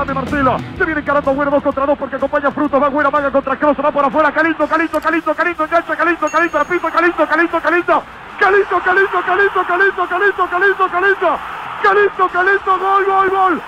Aguantame Marcelo. Se viene encarando Agüero 2 contra 2 porque acompaña Frutos. Va Agüero, vaga contra Cross, va por afuera. Calito, Calito, Calito, Calito, engancha, Calito, Calito, al piso, Calito, Calito, Calito. Calito, Calito, Calito, Calito, Calito, Calito, Calito. Calito, Calito, gol, gol. ¡Gol!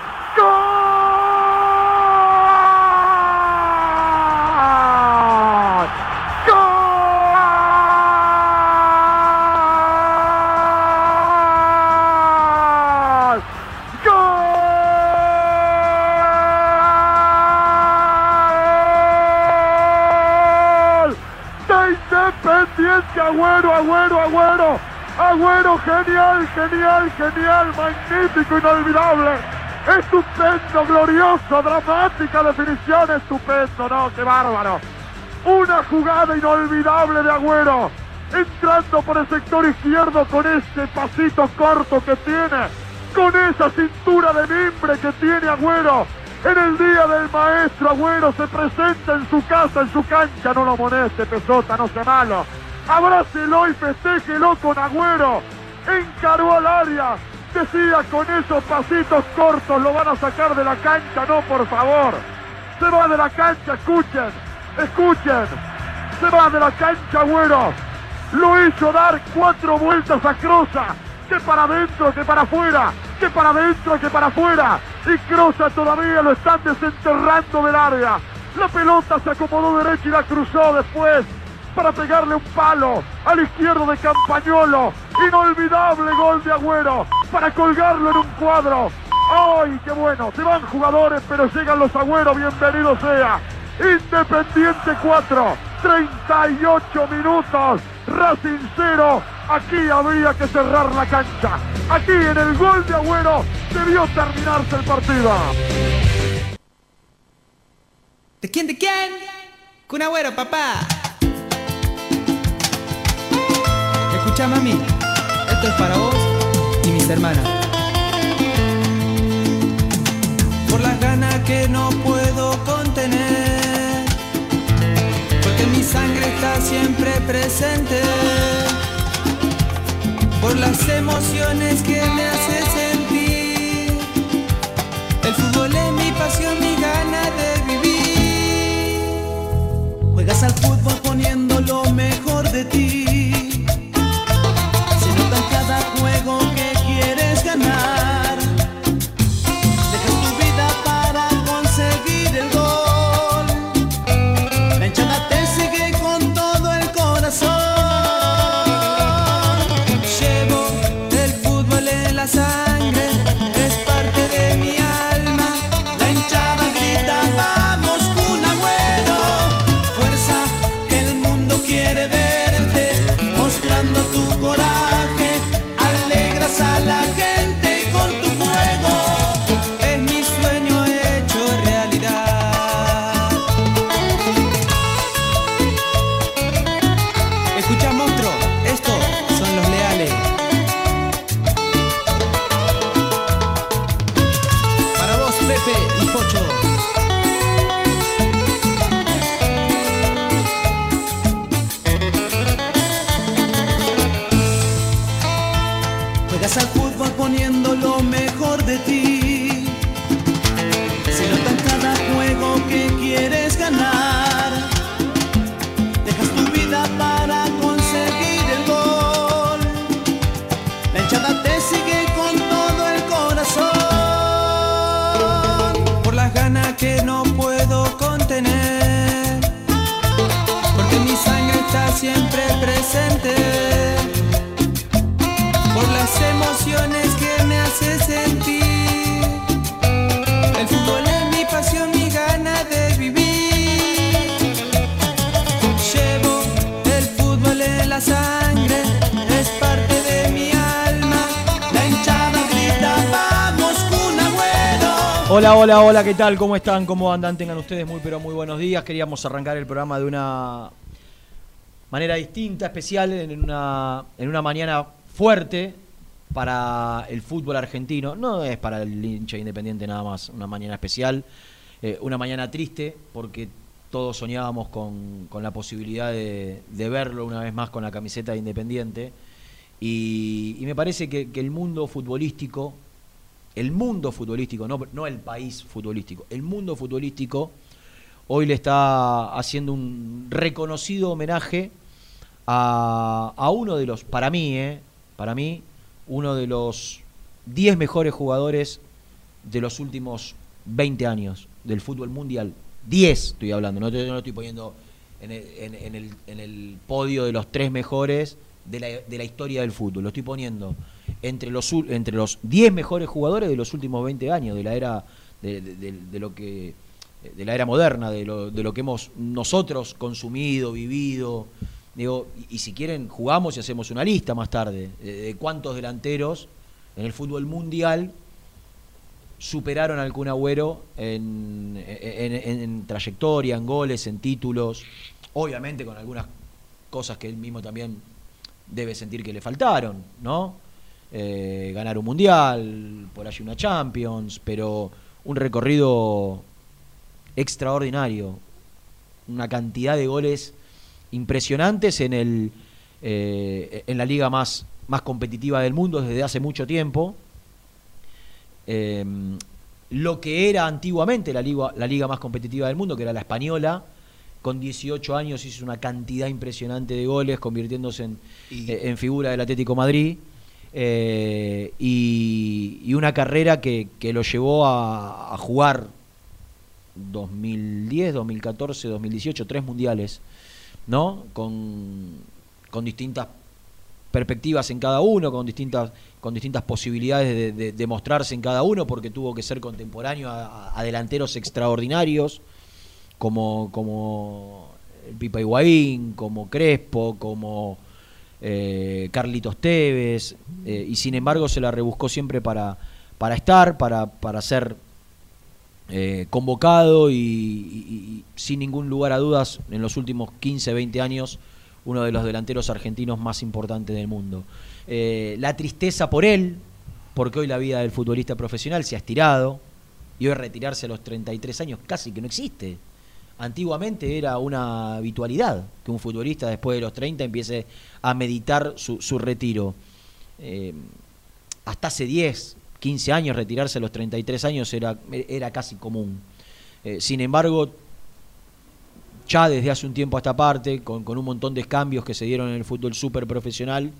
Agüero, genial, genial, genial, magnífico, inolvidable. Estupendo, glorioso, dramática definición, estupendo, no, qué bárbaro. Una jugada inolvidable de Agüero. Entrando por el sector izquierdo con ese pasito corto que tiene. Con esa cintura de mimbre que tiene Agüero. En el día del maestro Agüero se presenta en su casa, en su cancha. No lo moleste, Pesota, no sea malo. Abrácelo y festéjelo con Agüero. Encaró al área. Decía con esos pasitos cortos lo van a sacar de la cancha. No, por favor. Se va de la cancha, escuchen. Escuchen. Se va de la cancha Agüero. Lo hizo dar cuatro vueltas a Croza. Que para adentro, que para afuera. Que para adentro, que para afuera. Y Croza todavía lo están desenterrando del área. La pelota se acomodó derecha y la cruzó después para pegarle un palo al izquierdo de Campañolo. Inolvidable gol de Agüero para colgarlo en un cuadro. ¡Ay, qué bueno! Se van jugadores, pero llegan los Agüeros. Bienvenido sea. Independiente 4, 38 minutos. Racing 0. Aquí había que cerrar la cancha. Aquí en el gol de Agüero debió terminarse el partido. ¿De quién, de quién? Kun Agüero, papá. Escucha, mami. Esto es para vos y mis hermanas. Por las ganas que no puedo contener. Porque mi sangre está siempre presente. Por las emociones que me hace sentir. El fútbol es mi pasión, mi gana de vivir. Juegas al fútbol poniendo lo mejor de ti. Hola, ¿qué tal? ¿Cómo están? ¿Cómo andan? Tengan ustedes muy, pero muy buenos días. Queríamos arrancar el programa de una manera distinta, especial, en una, en una mañana fuerte para el fútbol argentino. No es para el hincha independiente nada más, una mañana especial. Eh, una mañana triste porque todos soñábamos con, la posibilidad de, verlo una vez más con la camiseta de Independiente. Y, me parece que el mundo futbolístico el mundo futbolístico, no, no el país futbolístico, el mundo futbolístico hoy le está haciendo un reconocido homenaje a, uno de los, para mí, eh, para mí, uno de los 10 mejores jugadores de los últimos 20 años del fútbol mundial. 10 estoy hablando, no, no estoy poniendo en el, en, el, podio de los tres mejores de la, de la historia del fútbol, lo estoy poniendo entre los entre los 10 mejores jugadores de los últimos 20 años, de la era de, lo que de la era moderna, de lo, de lo que hemos nosotros consumido, vivido. Digo, y, si quieren jugamos y hacemos una lista más tarde de, cuántos delanteros en el fútbol mundial superaron al Kun Agüero en, en, trayectoria, en goles, en títulos, obviamente con algunas cosas que él mismo también debe sentir que le faltaron, ¿no? Eh, ganar un mundial, por allí una Champions, pero un recorrido extraordinario, una cantidad de goles impresionantes en el eh, en la liga más, más competitiva del mundo desde hace mucho tiempo. Eh, lo que era antiguamente la liga, la liga más competitiva del mundo, que era la española, con 18 años hizo una cantidad impresionante de goles, convirtiéndose en, en figura del Atlético Madrid. Eh, y, una carrera que, lo llevó a, jugar 2010, 2014, 2018, tres mundiales, ¿no? Con, distintas perspectivas en cada uno, con distintas, con distintas posibilidades de, mostrarse en cada uno, porque tuvo que ser contemporáneo a, delanteros extraordinarios, como, como el Pipa Higuaín, como Crespo, como eh, Carlitos Tevez, eh, y sin embargo se la rebuscó siempre para, para estar, para, para ser eh, convocado y, sin ningún lugar a dudas en los últimos 15, 20 años uno de los delanteros argentinos más importantes del mundo. la tristeza por él, porque hoy la vida del futbolista profesional se ha estirado y hoy retirarse a los 33 años casi que no existe. Antiguamente era una habitualidad que un futbolista después de los 30 empiece a meditar su, retiro. Eh, hasta hace 10, 15 años retirarse a los 33 años era, era casi común. Eh, sin embargo, ya desde hace un tiempo a esta parte, con, un montón de cambios que se dieron en el fútbol súper profesional,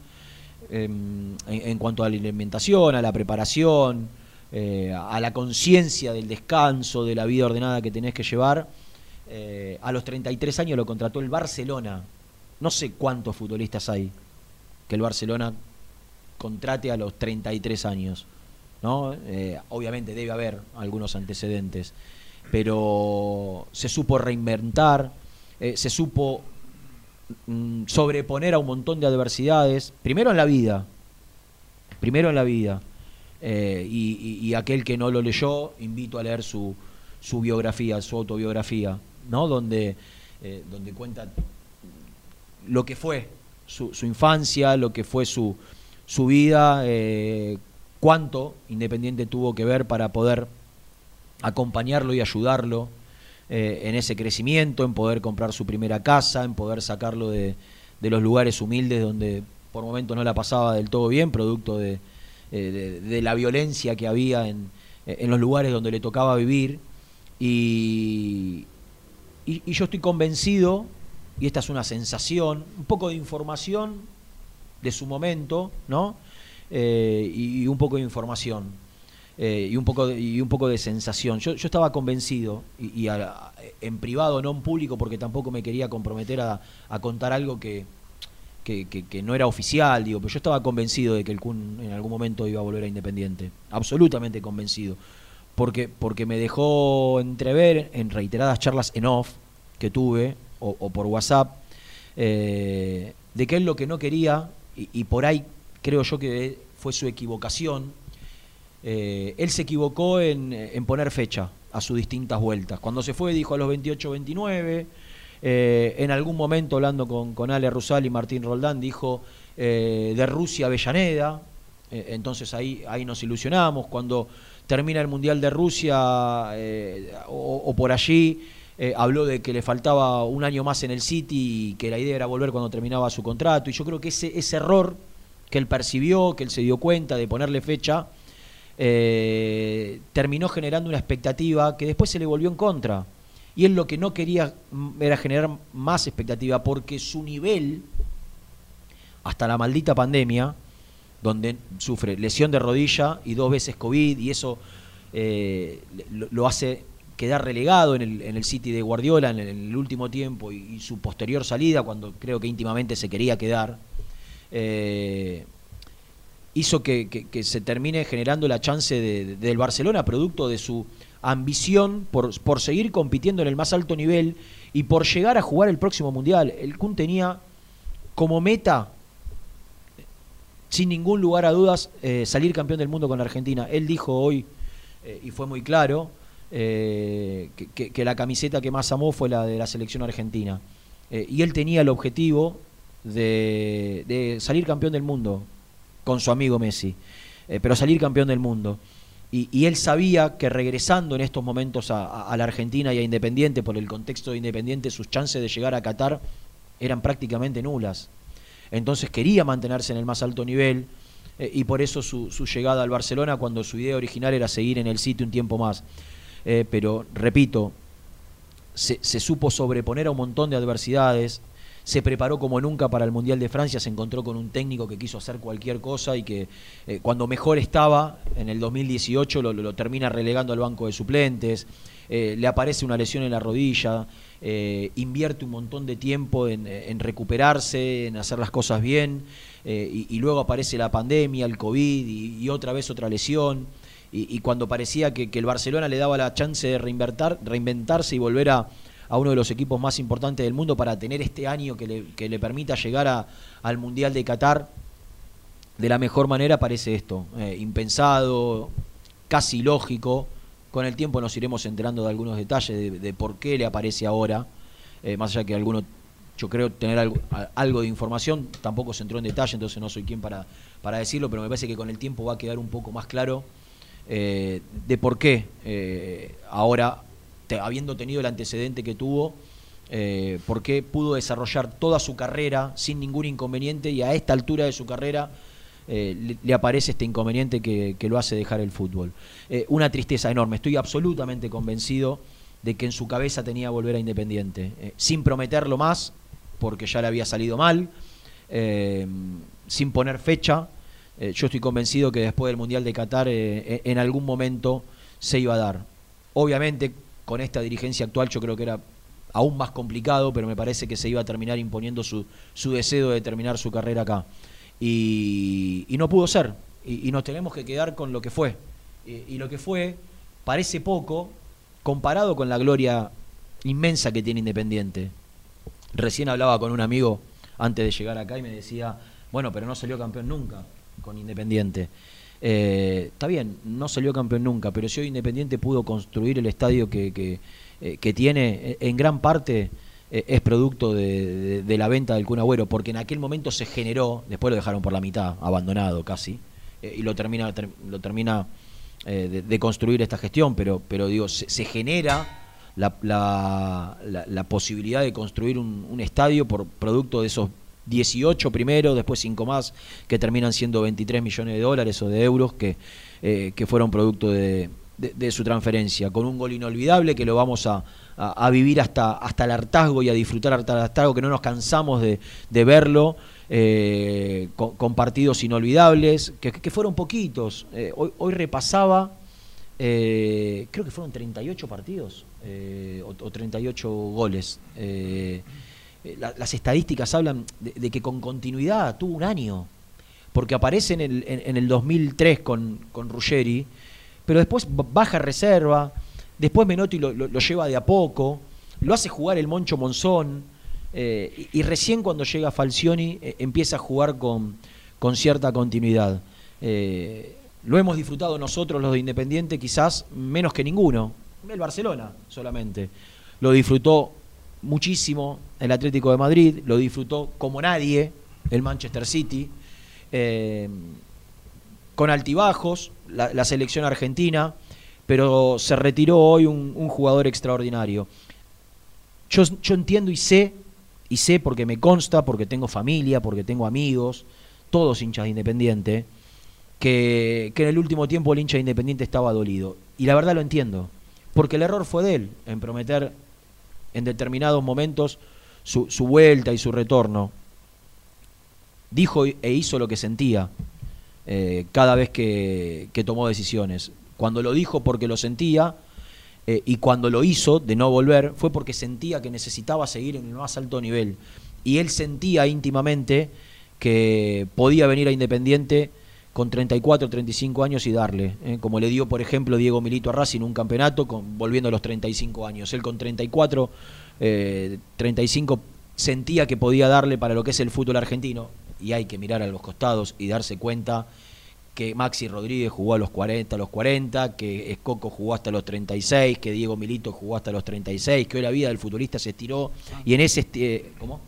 em, en, cuanto a la alimentación, a la preparación, eh, a la conciencia del descanso, de la vida ordenada que tenés que llevar, eh, a los 33 años lo contrató el Barcelona. No sé cuántos futbolistas hay que el Barcelona contrate a los 33 años. ¿no? Eh, obviamente debe haber algunos antecedentes, pero se supo reinventar, eh, se supo mm, sobreponer a un montón de adversidades, primero en la vida, primero en la vida, y, aquel que no lo leyó, invito a leer su, su biografía, su autobiografía. Donde, eh, donde cuenta lo que fue su, infancia, lo que fue su, su vida, eh, cuánto Independiente tuvo que ver para poder acompañarlo y ayudarlo eh, en ese crecimiento, en poder comprar su primera casa, en poder sacarlo de, de los lugares humildes donde por momentos no la pasaba del todo bien, producto de, de, la violencia que había en, en, los lugares donde le tocaba vivir. Y, y, yo estoy convencido, y esta es una sensación, un poco de información de su momento, ¿no? Eh, y, un poco de información. Eh, y, un poco de, y un poco de sensación. Yo, yo estaba convencido, y, en privado, no en público, porque tampoco me quería comprometer a, contar algo que, que, no era oficial, digo, pero yo estaba convencido de que el Kun en algún momento iba a volver a Independiente. Absolutamente convencido porque, porque me dejó entrever en reiteradas charlas en off que tuve, o, por WhatsApp, eh, de que él lo que no quería, y, por ahí creo yo que fue su equivocación, Eh, él se equivocó en, poner fecha a sus distintas vueltas. Cuando se fue dijo a los 28-29, eh, en algún momento hablando con, con Ale Rusal y Martín Roldán dijo de Rusia a Avellaneda, entonces ahí, ahí nos ilusionamos. Cuando termina el Mundial de Rusia o, por allí, habló de que le faltaba un año más en el City y que la idea era volver cuando terminaba su contrato. Y yo creo que ese, ese error que él percibió, que él se dio cuenta de ponerle fecha, eh, terminó generando una expectativa que después se le volvió en contra. Y él lo que no quería era generar más expectativa porque su nivel, hasta la maldita pandemia, donde sufre lesión de rodilla y dos veces COVID, y eso eh, lo, hace quedar relegado en el, en el City de Guardiola en el, último tiempo y, su posterior salida, cuando creo que íntimamente se quería quedar. Eh, hizo que, se termine generando la chance del Barcelona, producto de su ambición por, por, seguir compitiendo en el más alto nivel y por llegar a jugar el próximo Mundial. El Kun tenía como meta, sin ningún lugar a dudas, eh, salir campeón del mundo con la Argentina. Él dijo hoy, eh, y fue muy claro, eh, que, la camiseta que más amó fue la de la selección argentina. y él tenía el objetivo de salir campeón del mundo con su amigo Messi, pero salir campeón del mundo. Y, él sabía que regresando en estos momentos a, la Argentina y a Independiente, por el contexto de Independiente, sus chances de llegar a Qatar eran prácticamente nulas. Entonces quería mantenerse en el más alto nivel eh, y por eso su, llegada al Barcelona cuando su idea original era seguir en el sitio un tiempo más. Eh, pero, repito, se, supo sobreponer a un montón de adversidades, se preparó como nunca para el Mundial de Francia, se encontró con un técnico que quiso hacer cualquier cosa y que eh, cuando mejor estaba, en el 2018, lo, termina relegando al banco de suplentes, le aparece una lesión en la rodilla, eh, invierte un montón de tiempo en, recuperarse, en hacer las cosas bien, y, luego aparece la pandemia, el COVID y, otra vez otra lesión. Y, cuando parecía que, el Barcelona le daba la chance de reinventarse y volver a, uno de los equipos más importantes del mundo para tener este año que le, que le permita llegar al Mundial de Qatar de la mejor manera, parece esto, eh, impensado, casi lógico. Con el tiempo nos iremos enterando de algunos detalles de, por qué le aparece ahora, eh, más allá que alguno, yo creo tener algo, de información, tampoco se entró en detalle, entonces no soy quien para, para decirlo, pero me parece que con el tiempo va a quedar un poco más claro eh, de por qué ahora habiendo tenido el antecedente que tuvo, eh, porque pudo desarrollar toda su carrera sin ningún inconveniente y a esta altura de su carrera eh, le, aparece este inconveniente que, lo hace dejar el fútbol. Eh, una tristeza enorme, estoy absolutamente convencido de que en su cabeza tenía volver a Independiente, sin prometerlo más, porque ya le había salido mal, sin poner fecha. yo estoy convencido que después del Mundial de Qatar en algún momento se iba a dar. Obviamente con esta dirigencia actual yo creo que era aún más complicado, pero me parece que se iba a terminar imponiendo su deseo de terminar su carrera acá. Y, no pudo ser, y, nos tenemos que quedar con lo que fue. Y, lo que fue parece poco comparado con la gloria inmensa que tiene Independiente. Recién hablaba con un amigo antes de llegar acá y me decía, bueno, pero no salió campeón nunca con Independiente. Eh, está bien, no salió campeón nunca, pero si hoy Independiente pudo construir el estadio que, que, eh, tiene, eh, en gran parte es producto de, la venta del Kun porque en aquel momento se generó, después lo dejaron por la mitad, abandonado casi, y lo termina, lo termina de, construir esta gestión, pero, pero digo, se, genera la, posibilidad de construir un, estadio por producto de esos 18 primero, después 5 más, que terminan siendo 23 millones de dólares o de euros que, eh, que fueron producto de, su transferencia, con un gol inolvidable que lo vamos a, a, vivir hasta, hasta el hartazgo y a disfrutar hasta el hartazgo, que no nos cansamos de, de verlo, eh, con, partidos inolvidables, que, que fueron poquitos. Eh, hoy, hoy, repasaba, creo que fueron 38 partidos o, o, 38 goles. Eh, las estadísticas hablan de, que con continuidad tuvo un año, porque aparece en el, en, el 2003 con, con Ruggeri, pero después baja reserva, después Menotti lo, lleva de a poco, lo hace jugar el Moncho Monzón, eh, y, recién cuando llega Falcioni eh, empieza a jugar con, con cierta continuidad. lo hemos disfrutado nosotros los de Independiente quizás menos que ninguno. El Barcelona solamente. Lo disfrutó muchísimo el Atlético de Madrid, lo disfrutó como nadie el Manchester City, eh, con altibajos, la, selección argentina, pero se retiró hoy un, jugador extraordinario. Yo, yo entiendo y sé, y sé porque me consta, porque tengo familia, porque tengo amigos, todos hinchas de Independiente, que, en el último tiempo el hincha de Independiente estaba dolido. Y la verdad lo entiendo, porque el error fue de él en prometer en determinados momentos su, vuelta y su retorno. Dijo e hizo lo que sentía eh, cada vez que, tomó decisiones. Cuando lo dijo porque lo sentía eh, y cuando lo hizo de no volver fue porque sentía que necesitaba seguir en el más alto nivel. Y él sentía íntimamente que podía venir a Independiente con 34, 35 años y darle, ¿eh? como le dio, por ejemplo, Diego Milito a Racing un campeonato con, volviendo a los 35 años. Él con 34, 35 eh, sentía que podía darle para lo que es el fútbol argentino y hay que mirar a los costados y darse cuenta que Maxi Rodríguez jugó a los 40, a los 40, que Escoco jugó hasta los 36, que Diego Milito jugó hasta los 36, que hoy la vida del futbolista se estiró y en ese... Eh, ¿Cómo?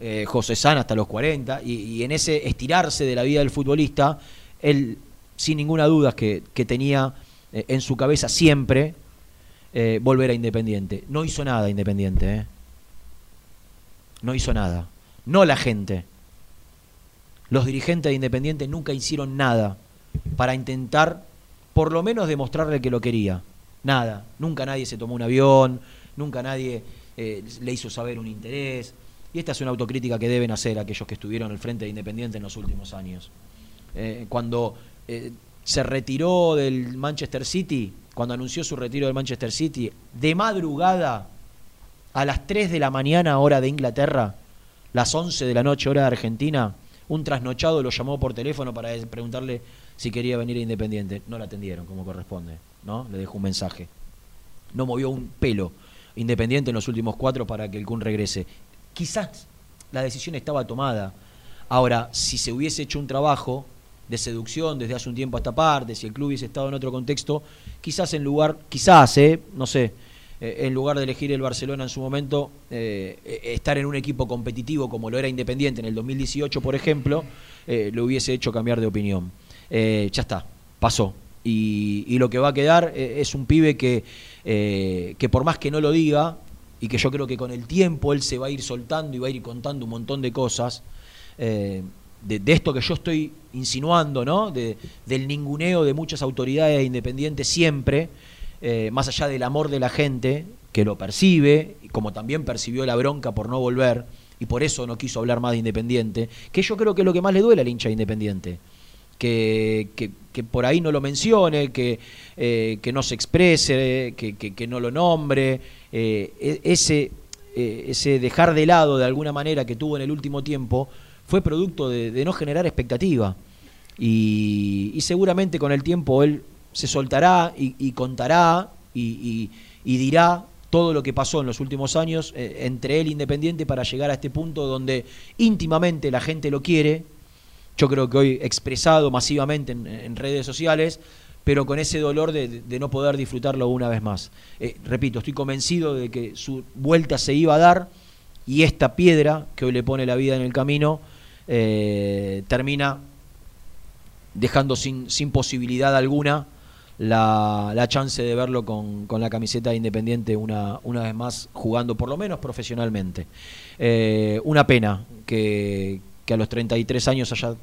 Eh, José San hasta los 40, y, en ese estirarse de la vida del futbolista, él sin ninguna duda que, tenía eh, en su cabeza siempre volver a Independiente. No hizo nada Independiente, no hizo nada. No la gente. Los dirigentes de Independiente nunca hicieron nada para intentar por lo menos demostrarle que lo quería. Nada. Nunca nadie se tomó un avión, nunca nadie le hizo saber un interés. Y esta es una autocrítica que deben hacer aquellos que estuvieron al frente de Independiente en los últimos años. Eh, cuando eh, se retiró del Manchester City, cuando anunció su retiro del Manchester City, de madrugada a las 3 de la mañana hora de Inglaterra, las 11 de la noche hora de Argentina, un trasnochado lo llamó por teléfono para preguntarle si quería venir a Independiente. No la atendieron como corresponde, ¿no? Le dejó un mensaje. No movió un pelo Independiente en los últimos cuatro para que el Kun regrese quizás la decisión estaba tomada. Ahora, si se hubiese hecho un trabajo de seducción desde hace un tiempo a esta parte, si el club hubiese estado en otro contexto, quizás en lugar, quizás, eh, no sé, eh, en lugar de elegir el Barcelona en su momento, eh, estar en un equipo competitivo como lo era Independiente en el 2018, por ejemplo, lo hubiese hecho cambiar de opinión. ya está, pasó. Y, lo que va a quedar es un pibe que, que por más que no lo diga, y que yo creo que con el tiempo él se va a ir soltando y va a ir contando un montón de cosas. Eh, de, esto que yo estoy insinuando, ¿no? De, del ninguneo de muchas autoridades independientes siempre, eh, más allá del amor de la gente, que lo percibe, como también percibió la bronca por no volver, y por eso no quiso hablar más de Independiente, que yo creo que es lo que más le duele al hincha de Independiente. Que, que, por ahí no lo mencione, que, eh, que no se exprese, que, que no lo nombre, eh, e-, ese, ese dejar de lado de alguna manera que tuvo en el último tiempo fue producto de, no generar expectativa. Y, seguramente con el tiempo él se soltará y, contará y, dirá todo lo que pasó en los últimos años eh, entre él Independiente para llegar a este punto donde íntimamente la gente lo quiere. Yo creo que hoy expresado masivamente en redes sociales, pero con ese dolor de, no poder disfrutarlo una vez más. Eh, repito, estoy convencido de que su vuelta se iba a dar y esta piedra que hoy le pone la vida en el camino eh, termina dejando sin, sin posibilidad alguna la, la, chance de verlo con, con, la camiseta de Independiente una, una vez más jugando, por lo menos profesionalmente. Eh, una pena que, que a los 33 años haya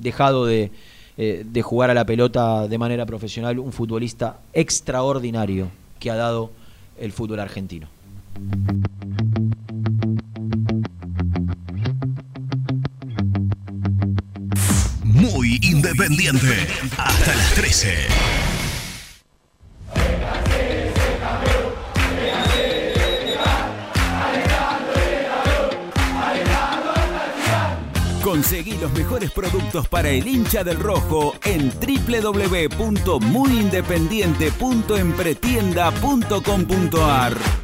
dejado de, eh, de jugar a la pelota de manera profesional, un futbolista extraordinario que ha dado el fútbol argentino. Muy independiente, hasta las 13. Conseguí los mejores productos para el hincha del rojo en www.muyindependiente.empretienda.com.ar.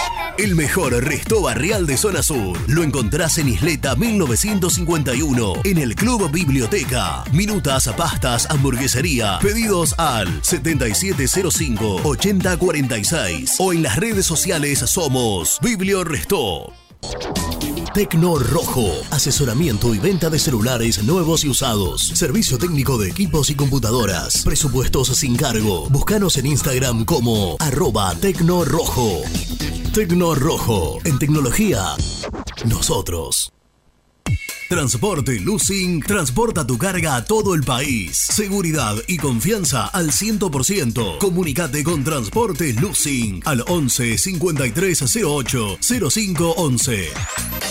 El mejor resto barrial de Zona Sur. Lo encontrás en Isleta 1951, en el Club Biblioteca. Minutas, pastas, hamburguesería. Pedidos al 7705-8046 o en las redes sociales somos Biblio Restó. Tecno Rojo. Asesoramiento y venta de celulares nuevos y usados. Servicio técnico de equipos y computadoras. Presupuestos sin cargo. Búscanos en Instagram como arroba Tecno Rojo. Tecno Rojo. En tecnología, nosotros. Transporte Lucing transporta tu carga a todo el país. Seguridad y confianza al 100%. Comunicate con Transporte Lucing al 11 5308 0511.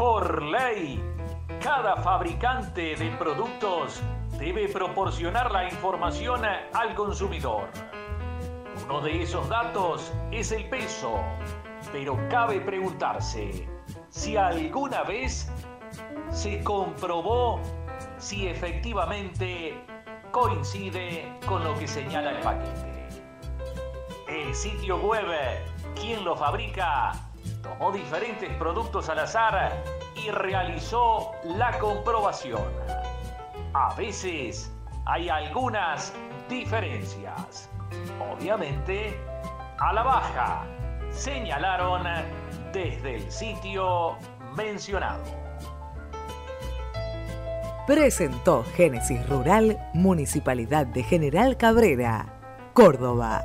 Por ley, cada fabricante de productos debe proporcionar la información al consumidor. Uno de esos datos es el peso, pero cabe preguntarse si alguna vez se comprobó si efectivamente coincide con lo que señala el paquete. El sitio web ¿Quién lo fabrica? Tomó diferentes productos al azar y realizó la comprobación. A veces hay algunas diferencias. Obviamente, a la baja, señalaron desde el sitio mencionado. Presentó Génesis Rural, Municipalidad de General Cabrera, Córdoba.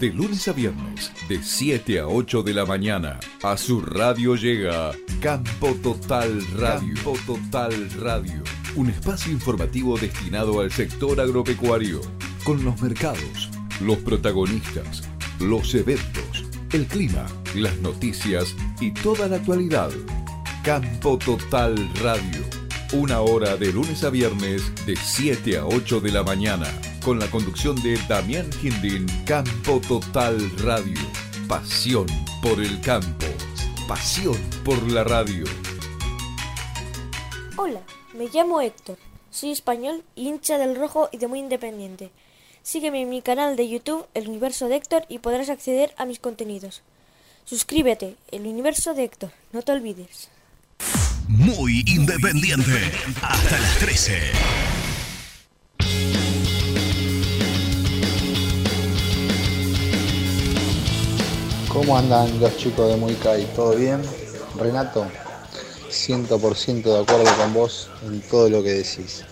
De lunes a viernes, de 7 a 8 de la mañana, a su radio llega Campo Total Radio. Campo Total Radio. Un espacio informativo destinado al sector agropecuario, con los mercados, los protagonistas, los eventos, el clima, las noticias y toda la actualidad. Campo Total Radio. Una hora de lunes a viernes, de 7 a 8 de la mañana con la conducción de Damián Gindin, Campo Total Radio. Pasión por el campo, pasión por la radio. Hola, me llamo Héctor, soy español, hincha del rojo y de muy independiente. Sígueme en mi canal de YouTube, El Universo de Héctor, y podrás acceder a mis contenidos. Suscríbete, El Universo de Héctor, no te olvides. Muy independiente, hasta las 13. ¿Cómo andan los chicos de Muicay? ¿Todo bien? Renato, 100% de acuerdo con vos en todo lo que decís.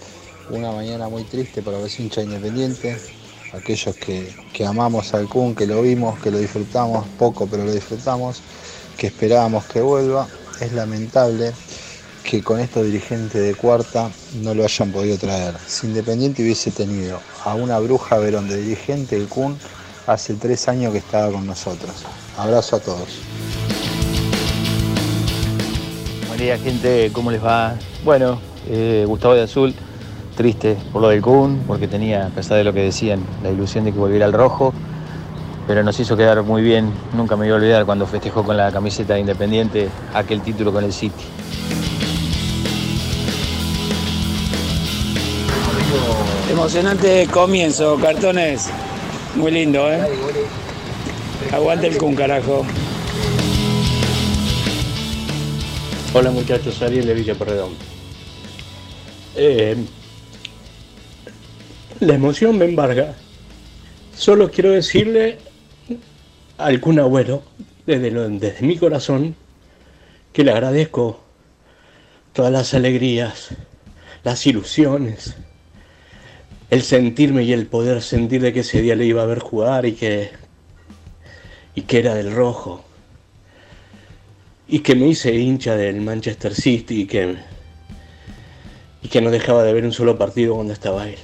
Una mañana muy triste para los hinchas independientes, aquellos que, que amamos al Kun, que lo vimos, que lo disfrutamos, poco pero lo disfrutamos, que esperábamos que vuelva. Es lamentable que con estos dirigentes de cuarta no lo hayan podido traer. Si Independiente hubiese tenido a una bruja Verón de dirigente, el Kun, hace tres años que estaba con nosotros. Abrazo a todos. Buen día gente, ¿cómo les va? Bueno, eh, Gustavo de Azul, triste por lo del Kun, porque tenía, a pesar de lo que decían, la ilusión de que volviera al rojo, pero nos hizo quedar muy bien, nunca me voy a olvidar cuando festejó con la camiseta de Independiente aquel título con el City. Emocionante comienzo, cartones. Muy lindo, ¿eh? Aguante el Kun, carajo. Hola muchachos, Ariel de Villa Porredón. Eh, la emoción me embarga. Solo quiero decirle al Kun Agüero, desde, desde mi corazón, que le agradezco todas las alegrías, las ilusiones, el sentirme y el poder sentir de que ese día le iba a ver jugar y que, y que era del rojo. Y que me hice hincha del Manchester City y que, y que no dejaba de ver un solo partido cuando estaba él.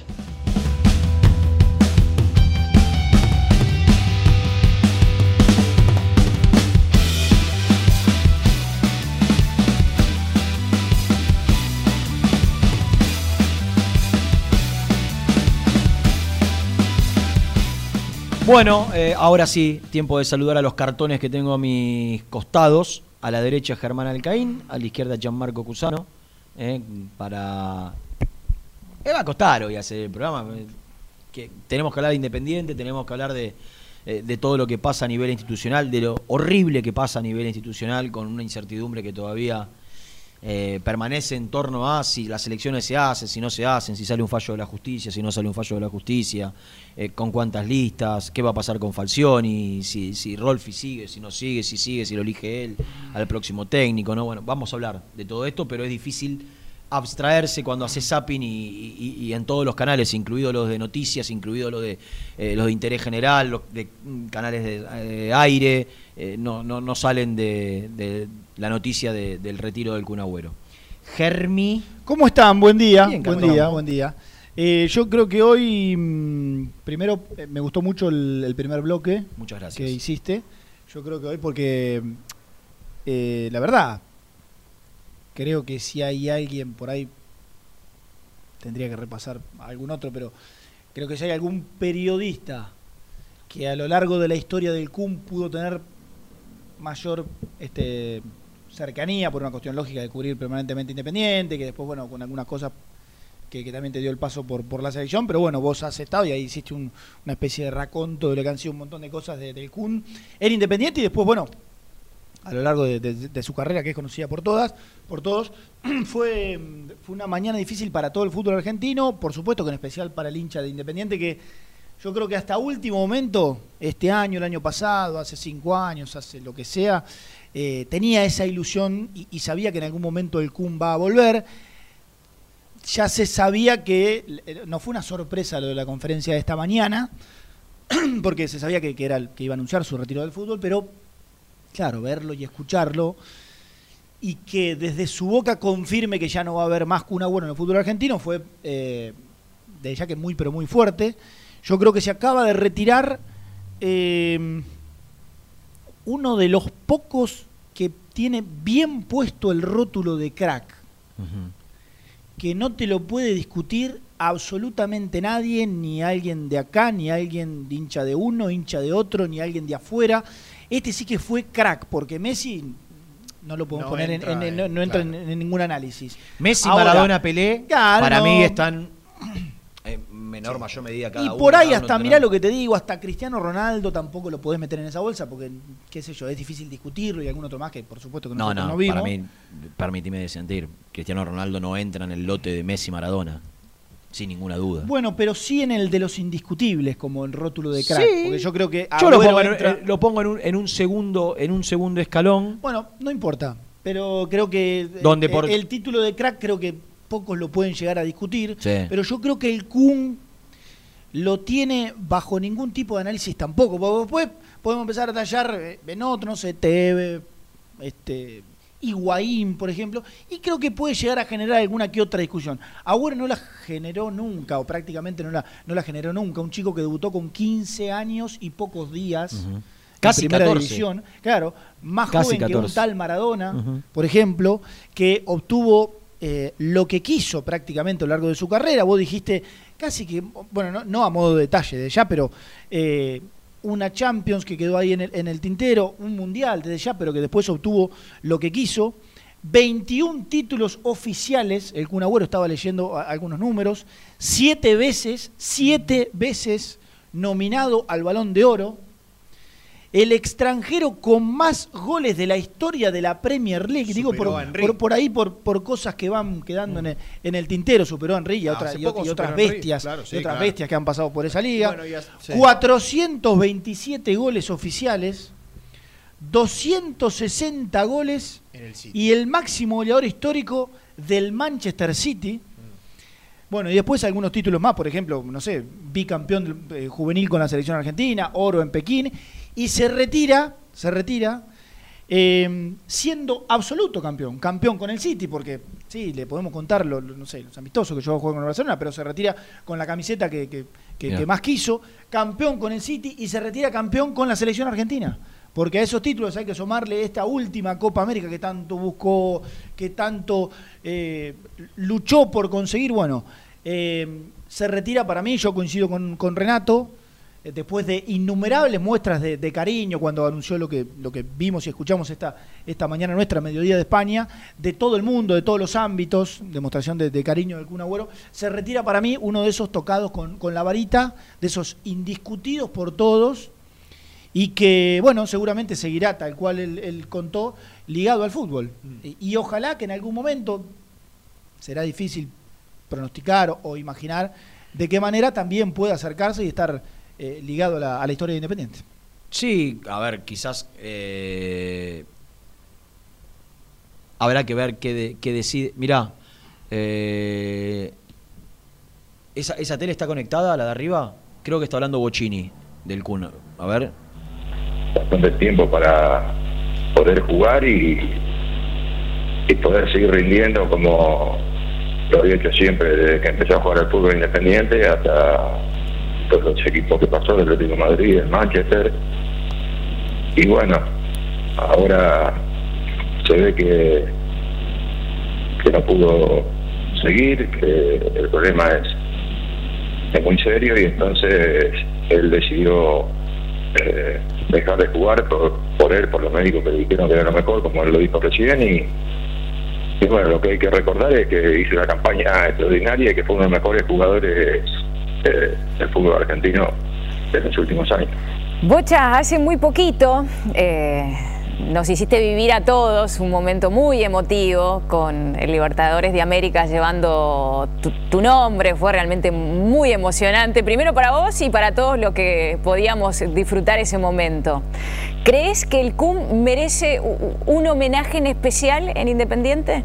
Bueno, eh, ahora sí, tiempo de saludar a los cartones que tengo a mis costados. A la derecha Germán Alcaín, a la izquierda Gianmarco Cusano. eh, para... Me va a costar hoy hacer el programa. eh, Que tenemos que hablar de Independiente, tenemos que hablar de, eh, de todo lo que pasa a nivel institucional, de lo horrible que pasa a nivel institucional, con una incertidumbre que todavía eh, permanece en torno a si las elecciones se hacen, si no se hacen, si sale un fallo de la justicia, si no sale un fallo de la justicia, eh, con cuántas listas, qué va a pasar con Falcioni, si, si Rolfi sigue, si no sigue, si sigue, si lo elige él al próximo técnico, ¿no? Bueno, vamos a hablar de todo esto, pero es difícil abstraerse cuando hace zapping y, en todos los canales, incluidos los de noticias, incluidos los de eh, los de interés general, los de mm, canales de aire, no, no, no salen de la noticia de- del retiro del Cunagüero. Germi. ¿Cómo están? Buen día. Bien, buen día, buen día. Eh, yo creo que hoy, mm, primero, eh, me gustó mucho el, el primer bloque Muchas gracias. que hiciste. Yo creo que hoy porque, eh, la verdad, creo que si hay alguien por ahí, tendría que repasar algún otro, pero creo que si hay algún periodista que a lo largo de la historia del CUM pudo tener mayor este, cercanía por una cuestión lógica de cubrir permanentemente Independiente, que después, bueno, con algunas cosas que, también te dio el paso por, la selección, pero bueno, vos has estado y ahí hiciste un- una especie de raconto de lo que han sido un montón de cosas de- del Kun en Independiente y después, bueno, a lo largo de su carrera, que es conocida por todas, por todos, fue, fue una mañana difícil para todo el fútbol argentino, por supuesto que en especial para el hincha de Independiente, que yo creo que hasta último momento, este año, el año pasado, hace cinco años, hace lo que sea, eh, tenía esa ilusión y, sabía que en algún momento el Kun va a volver. Ya se sabía que, eh, no fue una sorpresa lo de la conferencia de esta mañana, porque se sabía que, era que iba a anunciar su retiro del fútbol, pero claro, verlo y escucharlo y que desde su boca confirme que ya no va a haber más Kun Agüero en el fútbol argentino fue eh, de ya que muy pero muy fuerte. Yo creo que se acaba de retirar eh, uno de los pocos tiene bien puesto el rótulo de crack, que no te lo puede discutir absolutamente nadie, ni alguien de acá, ni alguien de hincha de uno, hincha de otro, ni alguien de afuera. Este sí que fue crack, porque Messi no lo podemos No poner en- entra en, en- en- no, no entra claro. en, en ningún análisis. Messi, Ahora, Maradona, Pelé, claro, para no. mí están en menor, mayor medida cada y uno. por ahí hasta, mirá lo que te digo, hasta Cristiano Ronaldo tampoco lo podés meter en esa bolsa, porque, qué sé yo, es difícil discutirlo y algún otro más que por supuesto que No, no, no, vimos. para mí, permíteme sentir, Cristiano Ronaldo no entra en el lote de Messi Maradona. sin ninguna duda. Bueno, pero sí en el de los indiscutibles, como el rótulo de crack. Sí. Porque yo creo que. Yo lo Agüero pongo, en, entra- eh, lo pongo en un, en un segundo, en un segundo escalón. Bueno, no importa. Pero creo que. eh, Donde por- El título de crack creo que pocos lo pueden llegar a discutir. Sí. Pero yo creo que el Kun lo tiene bajo ningún tipo de análisis tampoco. Porque después podemos empezar a tallar eh, en otro, no sé, Teve, este. Higuaín, por ejemplo, y creo que puede llegar a generar alguna que otra discusión. Agüero no la generó nunca, o prácticamente no la, no la generó nunca. Un chico que debutó con 15 años y pocos días. Casi primera 14. división, claro, más Casi joven que un 14. tal Maradona, por ejemplo, que obtuvo eh, lo que quiso prácticamente a lo largo de su carrera. Vos dijiste casi que, bueno, no, no a modo de detalle de ya, pero eh, una Champions que quedó ahí en el, tintero, un Mundial desde ya, pero que después obtuvo lo que quiso. 21 títulos oficiales, el Kun Agüero estaba leyendo algunos números, siete veces, siete veces nominado al Balón de Oro, el extranjero con más goles de la historia de la Premier League. Digo, por, Superó Henry. por, por ahí, por, por cosas que van quedando en, el, en el tintero, superó a Henry y, Ah, otra- y otras bestias, claro, y otras claro. bestias que han pasado por esa liga. Bueno, ya- sí. 427 goles oficiales, 260 goles el y el máximo goleador histórico del Manchester City. Bueno, y después algunos títulos más, por ejemplo, no sé, bicampeón eh, juvenil con la selección argentina, oro en Pekín, y se retira, se retira, eh, siendo absoluto campeón, campeón con el City, porque sí, le podemos contar, lo- lo- no sé, los amistosos que yo juego con el Barcelona, pero se retira con la camiseta que, que- que- Bien. que más quiso, campeón con el City y se retira campeón con la selección argentina. Porque a esos títulos hay que sumarle esta última Copa América que tanto buscó, que tanto eh, luchó por conseguir. Bueno, eh, se retira para mí, yo coincido con, con Renato, después de innumerables muestras de, de cariño cuando anunció lo que, lo que vimos y escuchamos esta, esta mañana nuestra, Mediodía de España, de todo el mundo, de todos los ámbitos, demostración de, de cariño del Kun Agüero, se retira para mí uno de esos tocados con, con la varita, de esos indiscutidos por todos, y que, bueno, seguramente seguirá tal cual él, él contó, ligado al fútbol. Y, y ojalá que en algún momento, será difícil pronosticar o, o imaginar de qué manera también puede acercarse y estar eh, ligado a la, a la historia de Independiente. Sí, a ver, quizás eh, habrá que ver qué, de- qué decide. Mirá, eh, esa, esa tele está conectada, a la de arriba. Creo que está hablando Bocini del Kun. A ver. bastante tiempo para poder jugar y, y poder seguir rindiendo como lo había hecho siempre desde que empezó a jugar al fútbol independiente hasta todos los equipos que pasó, del Atlético Madrid, el Manchester. Y bueno, ahora se ve que, que no pudo seguir, que el problema es, es muy serio y entonces él decidió eh, dejar de jugar por, por él, por los médicos que le dijeron que era lo mejor, como él lo dijo recién, y, y bueno, lo que hay que recordar es que hizo una campaña extraordinaria y que fue uno de los mejores jugadores eh, del fútbol argentino de los últimos años. Bocha, hace muy poquito eh, nos hiciste vivir a todos un momento muy emotivo con el Libertadores de América llevando tu, tu nombre. Fue realmente muy emocionante, primero para vos y para todos los que podíamos disfrutar ese momento. ¿Crees que el CUM merece un homenaje en especial en Independiente?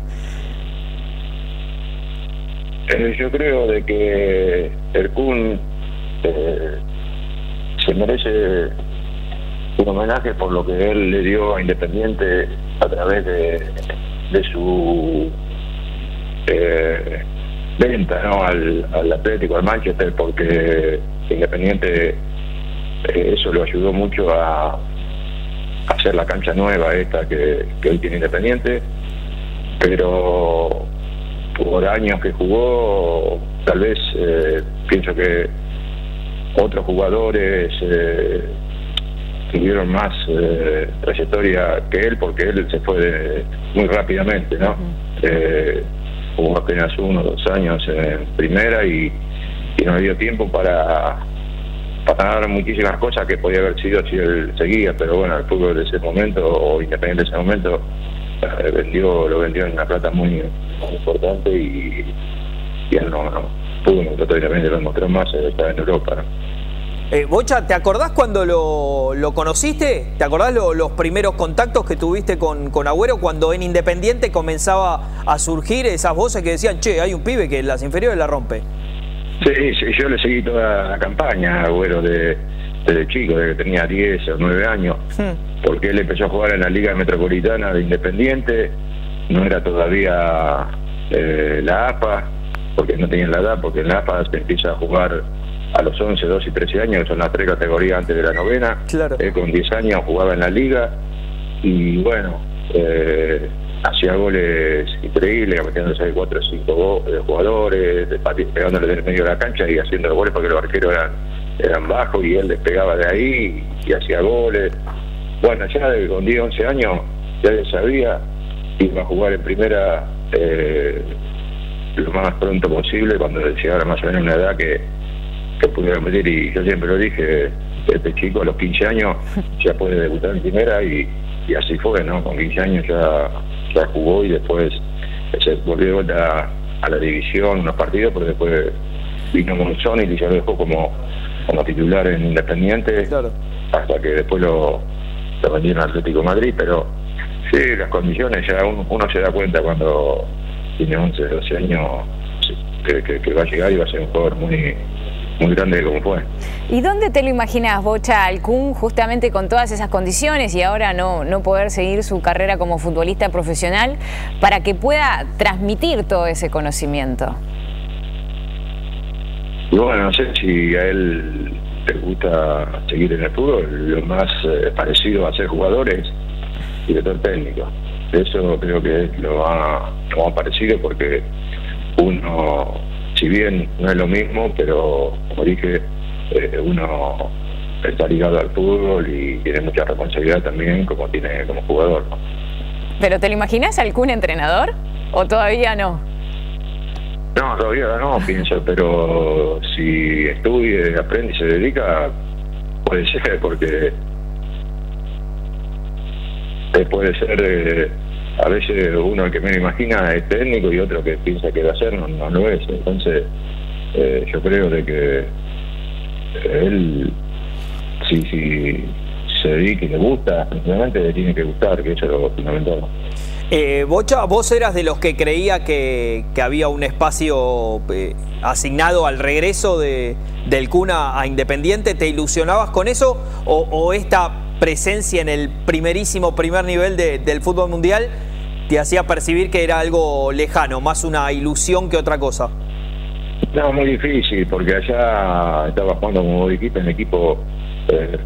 Eh, yo creo de que el Kun eh, se merece un homenaje por lo que él le dio a Independiente a través de, su eh, venta ¿no? al, Atlético, al Manchester, porque Independiente eh, eso lo ayudó mucho a, a hacer la cancha nueva esta que, que hoy tiene Independiente, pero por años que jugó, tal vez eh, pienso que otros jugadores eh, tuvieron más eh, trayectoria que él, porque él se fue de- muy rápidamente, ¿no? Eh, jugó apenas uno o dos años en primera y, y no dio tiempo para, para muchísimas cosas que podía haber sido si él seguía, pero bueno, el fútbol de ese momento, o Independiente de ese momento, eh, vendió, lo vendió en una plata muy, importante y, y él no, no, fútbol me trató también de demostrar más estaba en Europa. ¿no? Eh, Bocha, ¿te acordás cuando lo, lo conociste? ¿Te acordás lo- los primeros contactos que tuviste con, con Agüero cuando en Independiente comenzaba a surgir esas voces que decían, che, hay un pibe que en las inferiores la rompe? Sí, sí, yo le seguí toda la campaña, Agüero, de, desde chico, desde que tenía 10 o 9 años, porque él empezó a jugar en la Liga Metropolitana de Independiente, no era todavía eh, la APA, porque no tenía la edad, porque en la APA se empieza a jugar a los 11, 12 y 13 años, que son las tres categorías antes de la novena. Él con 10 años jugaba en la Liga y bueno, eh, hacía goles increíbles, metiéndose 4 o 5 jugadores, de pegándole del medio de la cancha y haciendo goles porque los arqueros eran, eran bajos y él despegaba de ahí y, hacía goles. Bueno, ya de- con 10, 11 años ya él sabía iba a jugar en primera eh, lo más pronto posible cuando llegara más o menos una edad que, que pudiera meter y yo siempre lo dije, este chico a los 15 años ya puede debutar en primera y, y así fue, ¿no? Con 15 años ya, ya jugó y después se volvió de vuelta a la división unos partidos, pero después vino Monzón y ya lo dejó como, como titular en Independiente hasta que después lo, lo vendieron al Atlético de Madrid, pero sí, las condiciones ya uno, uno se da cuenta cuando tiene 11, 12 años que, que- que va a llegar y va a ser un jugador muy, muy grande como fue. ¿Y dónde te lo imaginas, Bocha, al Kun, justamente con todas esas condiciones y ahora no, no poder seguir su carrera como futbolista profesional para que pueda transmitir todo ese conocimiento? Y bueno, no sé si a él le gusta seguir en el fútbol, lo más eh, parecido a ser jugador es director técnico. Eso creo que es lo más, lo más parecido porque uno, si bien no es lo mismo, pero como dije, eh, uno está ligado al fútbol y tiene mucha responsabilidad también como tiene como jugador. ¿no? ¿Pero te lo imaginas al Kun entrenador? ¿O todavía no? No, todavía no, pienso, pero si estudia, aprende y se dedica, puede ser, porque eh, puede ser, eh, a veces uno el que me imagina es técnico y otro que piensa que va a ser no, no lo es. Entonces, eh, yo creo de que él, si, se dedica y le gusta, realmente le tiene que gustar, que eso es lo fundamental. Eh, Bocha, vos eras de los que creía que, que había un espacio asignado al regreso de, del Cuna a Independiente. ¿Te ilusionabas con eso? ¿O, o esta presencia en el primerísimo primer nivel de- del fútbol mundial te hacía percibir que era algo lejano, más una ilusión que otra cosa? No, muy difícil, porque allá estaba jugando, como dijiste, en equipo eh,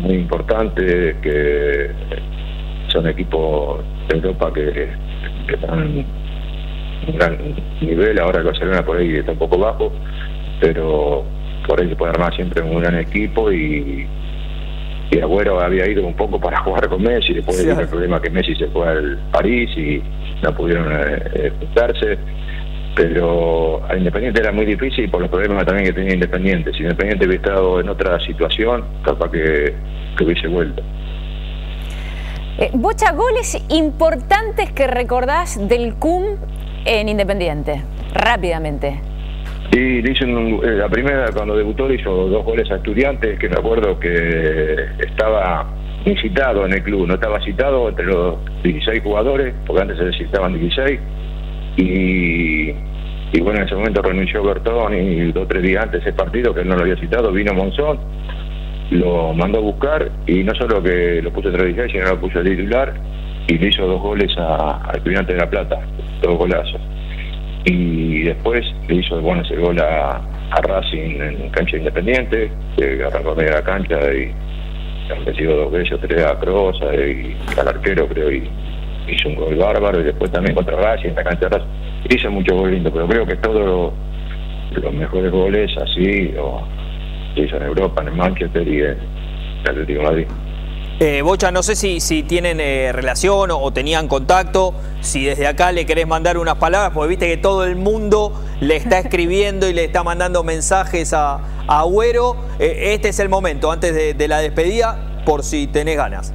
muy importante, que son equipos de Europa que, que están un gran nivel. Ahora el Barcelona por ahí está un poco bajo, pero por ahí se puede armar siempre un gran equipo y, y Agüero había ido un poco para jugar con Messi, después Sí. vino el problema que Messi se fue al París y no pudieron eh, eh, juntarse pero a Independiente era muy difícil por los problemas también que tenía Independiente. Si Independiente hubiera estado en otra situación, capaz que, que hubiese vuelto. Eh, Bocha, goles importantes que recordás del Kun en Independiente. Rápidamente. Y le hizo un- eh, la primera, cuando debutó, le hizo dos goles a Estudiantes, que me acuerdo que estaba incitado en el club, no estaba citado entre los 16 jugadores, porque antes se citaban 16, y, bueno, en ese momento renunció Bertón y dos o tres días antes ese partido, que él no lo había citado, vino Monzón, lo mandó a buscar y no solo que lo puso entre 16, sino lo puso de titular y le hizo dos goles a, a Estudiantes de La Plata, dos golazos y después le hizo bueno ese gol a, a Racing en cancha independiente, que arrancó media la cancha y han vencido dos veces, tres a Croza y al arquero creo y hizo un gol bárbaro y después también contra Racing en la cancha de Racing. Hizo muchos goles lindos, pero creo que todos los, los mejores goles así o hizo en Europa, en el Manchester y en el Atlético Madrid. Eh, Bocha, no sé si, si tienen eh, relación o, o tenían contacto, si desde acá le querés mandar unas palabras, porque viste que todo el mundo le está escribiendo y le está mandando mensajes a, a Agüero. Eh, este es el momento, antes de, de la despedida, por si tenés ganas.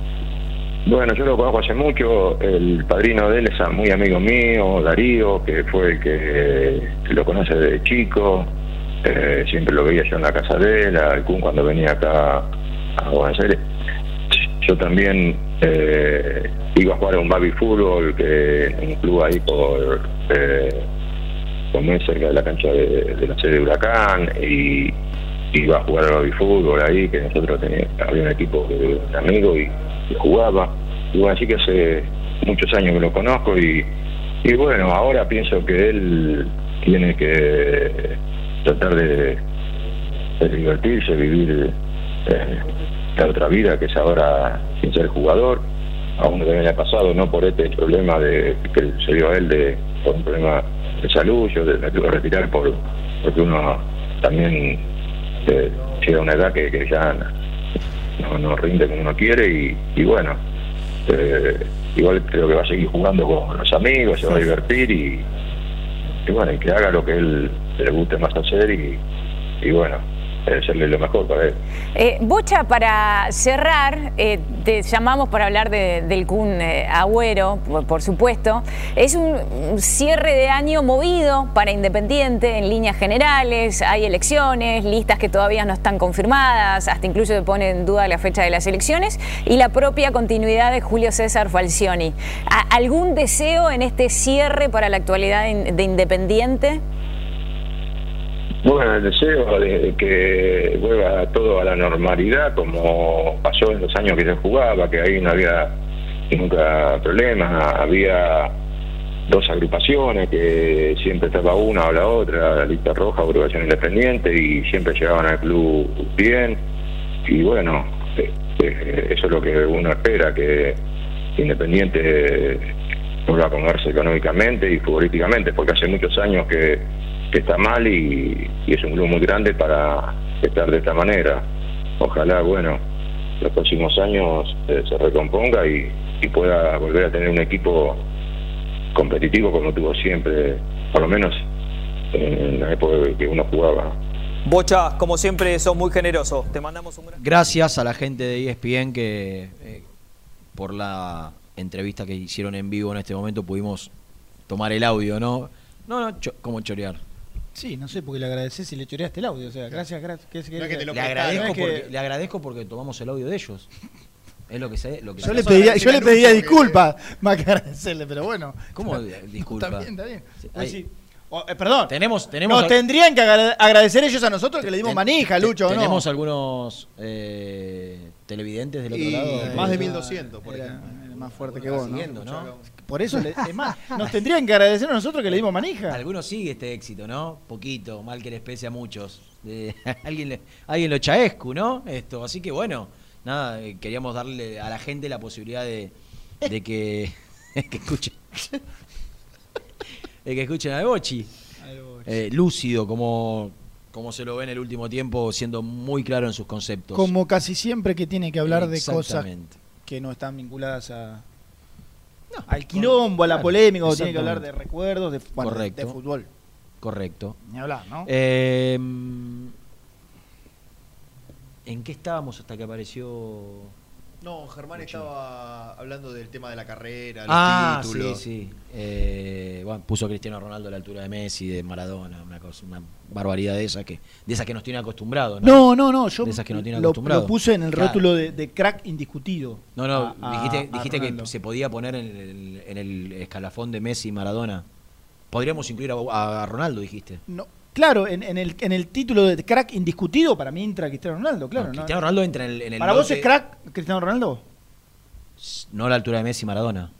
Bueno, yo lo conozco hace mucho, el padrino de él es muy amigo mío, Darío, que fue el que, que lo conoce desde chico, eh, siempre lo veía yo en la casa de él, al Kun cuando venía acá a Buenos Aires. Yo también eh, iba a jugar a un baby fútbol, que un club ahí por, eh, cerca de la cancha de, la sede de Huracán, y iba a jugar al baby fútbol ahí, que nosotros teníamos, había un equipo de, de amigos y, y jugaba. Y así que hace muchos años que lo conozco y, y bueno, ahora pienso que él tiene que tratar de, de divertirse, vivir eh, otra vida que es ahora sin ser jugador, aún también le ha pasado, no por este problema de que se dio a él de por un problema de salud, yo de- me tuve que retirar por porque uno también eh, llega a una edad que, que ya no, no rinde como uno quiere y, y bueno, eh, igual creo que va a seguir jugando con los amigos, se va a divertir y, y bueno, y que haga lo que él le guste más hacer y, y bueno, serle lo mejor para él. Eh, Bocha, para cerrar, eh, te llamamos para hablar de- del Kun eh, Agüero, por, supuesto. Es un, cierre de año movido para Independiente en líneas generales. Hay elecciones, listas que todavía no están confirmadas, hasta incluso se pone en duda la fecha de las elecciones y la propia continuidad de Julio César Falcioni. ¿A- ¿Algún deseo en este cierre para la actualidad de Independiente? Bueno, el deseo de que vuelva todo a la normalidad, como pasó en los años que yo jugaba, que ahí no había nunca problemas, había dos agrupaciones que siempre estaba una o la otra, la lista roja, agrupación independiente, y siempre llegaban al club bien. Y bueno, eh, eso es lo que uno espera, que Independiente vuelva a comerse económicamente y futbolísticamente, porque hace muchos años que, que está mal y, y es un club muy grande para estar de esta manera. Ojalá, bueno, los próximos años eh, se recomponga y, y pueda volver a tener un equipo competitivo como tuvo siempre, por lo menos en la época que uno jugaba. Bocha, como siempre, sos muy generoso. Te mandamos un gran... Gracias a la gente de ESPN que eh, por la entrevista que hicieron en vivo en este momento pudimos tomar el audio, ¿no? No, no, cho- como chorear. Sí, no sé, porque le agradeces y le choreaste el audio. O sea, gracias, gracias. ¿qué- qué- le, qué- agradezco no es que- porque, le agradezco porque tomamos el audio de ellos. Es lo que sé. Lo que Yo le pedía, yo le pedía disculpas más que agradecerle, pero bueno. ¿Cómo No, disculpa? Está bien, está bien. Sí, Pues sí. Eh, perdón. Tenemos, tenemos, Nos tendrían que agra- agradecer ellos a nosotros que le dimos manija, te- Lucho, ¿o ¿no? Tenemos algunos eh, televidentes del otro Y lado. más de Eh, 1200, por ejemplo. Más fuerte que vos, ¿no? siguiendo, ¿no? Por eso, le- es más, nos tendrían que agradecer a nosotros que le dimos manija. Algunos sigue este éxito, ¿no? Poquito, mal que les pese a muchos. Alguien, le- alguien lo chaescu, ¿no? Esto, así que bueno, nada, eh, queríamos darle a la gente la posibilidad de, de que, que escuchen. de que escuchen a Bochi. Eh, lúcido, como, como se lo ve en el último tiempo, siendo muy claro en sus conceptos. Como casi siempre que tiene que hablar de cosas Exactamente. que no están vinculadas a al quilombo, a la claro, polémica, o tiene que hablar de recuerdos, de, bueno, de- Correcto. de fútbol. Correcto. Ni hablar, ¿no? Eh, ¿En qué estábamos hasta que apareció? No, Germán estaba hablando del tema de la carrera, los Ah, títulos. sí, sí. Eh, bueno, puso a Cristiano Ronaldo a la altura de Messi, de Maradona, una cosa, una barbaridad de esas que, de esas que nos tiene acostumbrados. No, no, no, yo de esas que nos tiene lo, acostumbrados. lo puse en el Claro. rótulo de, de crack indiscutido. No, no, a- a- dijiste, a dijiste que se podía poner en el, en el escalafón de Messi y Maradona. Podríamos incluir a, a Ronaldo, dijiste. No, claro, en, en el, en el título de crack indiscutido, para mí entra Cristiano Ronaldo, claro. No, ¿no? Cristiano Ronaldo entra en el, en el ¿Para vos es crack Cristiano Ronaldo? No a la altura de Messi y Maradona.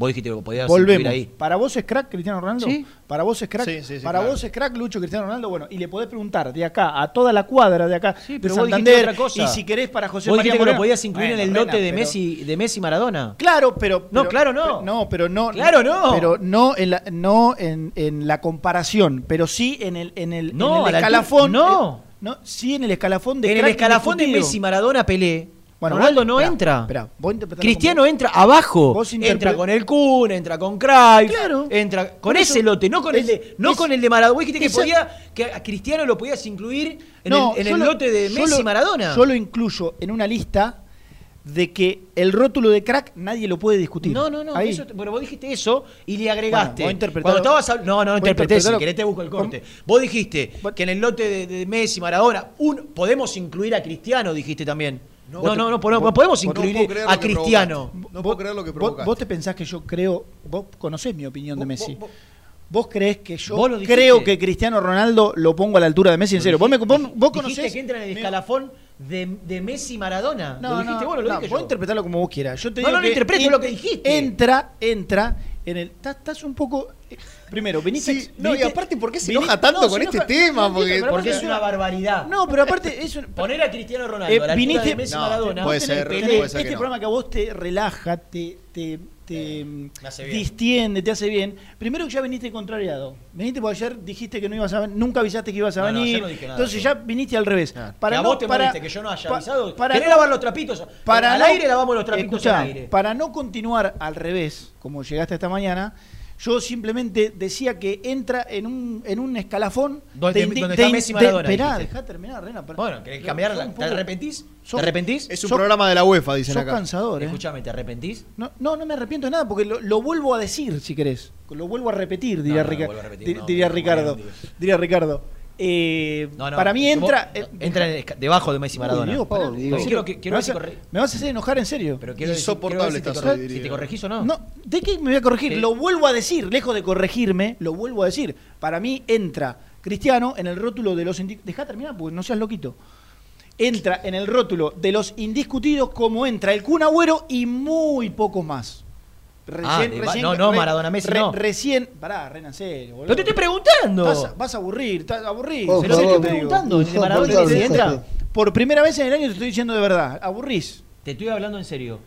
Vos dijiste que podías Volvemos. ahí. ¿Para vos es crack Cristiano Ronaldo? Sí. ¿Para vos es crack? Sí, sí, sí, ¿Para claro. vos es crack Lucho Cristiano Ronaldo? Bueno, y le podés preguntar de acá a toda la cuadra de acá de pero vos dijiste Santander otra cosa. y si querés para José Vos María que lo Moreno. podías incluir Bueno, en el lote de pero- Messi, de Messi Maradona. Claro, pero, No, pero- claro, no. pero- no, pero no. Claro, no. Pero no en la, no en, en la comparación, pero sí en el en el, No, en el la escalafón. altura- no. eh, no, sí en el escalafón de en el escalafón de. Messi, Maradona, Pelé. Bueno, Ronaldo no entra. Esperá, vos Cristiano entra abajo. Vos entra con el Kun, entra con Cruyff. Claro. Entra con ese lote, no con el de, no es, con el de Maradona. dijiste que podía que a Cristiano lo podías incluir en, el, lote de Messi y Maradona. Yo lo incluyo en una lista de que el rótulo de crack nadie lo puede discutir. No, no, no. Ahí. Bueno, vos dijiste eso y le agregaste. Bueno, vos Cuando estabas a, No, no, interpreté. Si querés te busco el corte. Vos dijiste que en el lote de, de Messi, Maradona, un, podemos incluir a Cristiano, dijiste también. No, no, no, no, podemos incluir a Cristiano. No puedo creer lo que provocaste. Vos, te pensás que yo creo, vos conocés mi opinión de Messi. Vos, vos creés que yo creo que Cristiano Ronaldo lo pongo a la altura de Messi, en serio. Vos, me, vos, vos que entra en el escalafón de, Messi Maradona. No, no, no, dije yo. interpretarlo como vos quieras. Yo no, no, lo interpreto, lo que dijiste. Entra, entra en el. Estás un poco. Eh, primero, veniste. Sí, no, y aparte, ¿por qué se enoja tanto con este tema? Porque, es una barbaridad. No, pero aparte. Es un, Poner a Cristiano Ronaldo. Eh, a la eh, viniste. De Messi Maradona, puede ser, puede este, este programa que a vos te relaja, te este, eh, mm, te distiende, te hace bien. Primero que ya viniste contrariado. Viniste porque ayer dijiste que no ibas a nunca avisaste que ibas a venir. Entonces ya viniste al revés. Ah. Para a vos te para, que yo no haya avisado. Para lavar los trapitos? Para al aire lavamos los trapitos al aire. Para no continuar al revés, como llegaste esta mañana, yo simplemente decía que entra en un, en un escalafón. Donde, de, donde de, está Messi Maradona. Esperá, dejá terminar, Rena. Bueno, ¿querés cambiar? La, ¿Te arrepentís? ¿Te arrepentís? Es un programa de la UEFA, dicen sos acá. cansador. ¿eh? Escúchame, ¿te arrepentís? No, no, no, me arrepiento de nada porque lo, vuelvo a decir, si querés. Lo vuelvo a repetir, diría, no, repetir, diría Ricardo. Diría Ricardo. Eh, para mí entra. Eh, entra debajo de Messi Maradona. Me, vas a, hacer enojar en serio. Pero quiero Insoportable decir, quiero si, te corregís o no. no. ¿De qué me voy a corregir? Lo vuelvo a decir, lejos de corregirme, lo vuelvo a decir. Para mí entra Cristiano en el rótulo de los. Indi... Deja terminar porque no seas loquito. Entra en el rótulo de los indiscutidos como entra el Kun Agüero y muy poco más. Ah, recién, no, no, Maradona Messi no. Recién, pará, renacero, boludo. Pero te estoy preguntando. Vas, a, aburrir, estás aburrido. Oh, Pero estoy preguntando, Por primera vez en el año te estoy diciendo de verdad, aburrís. Te estoy hablando en serio.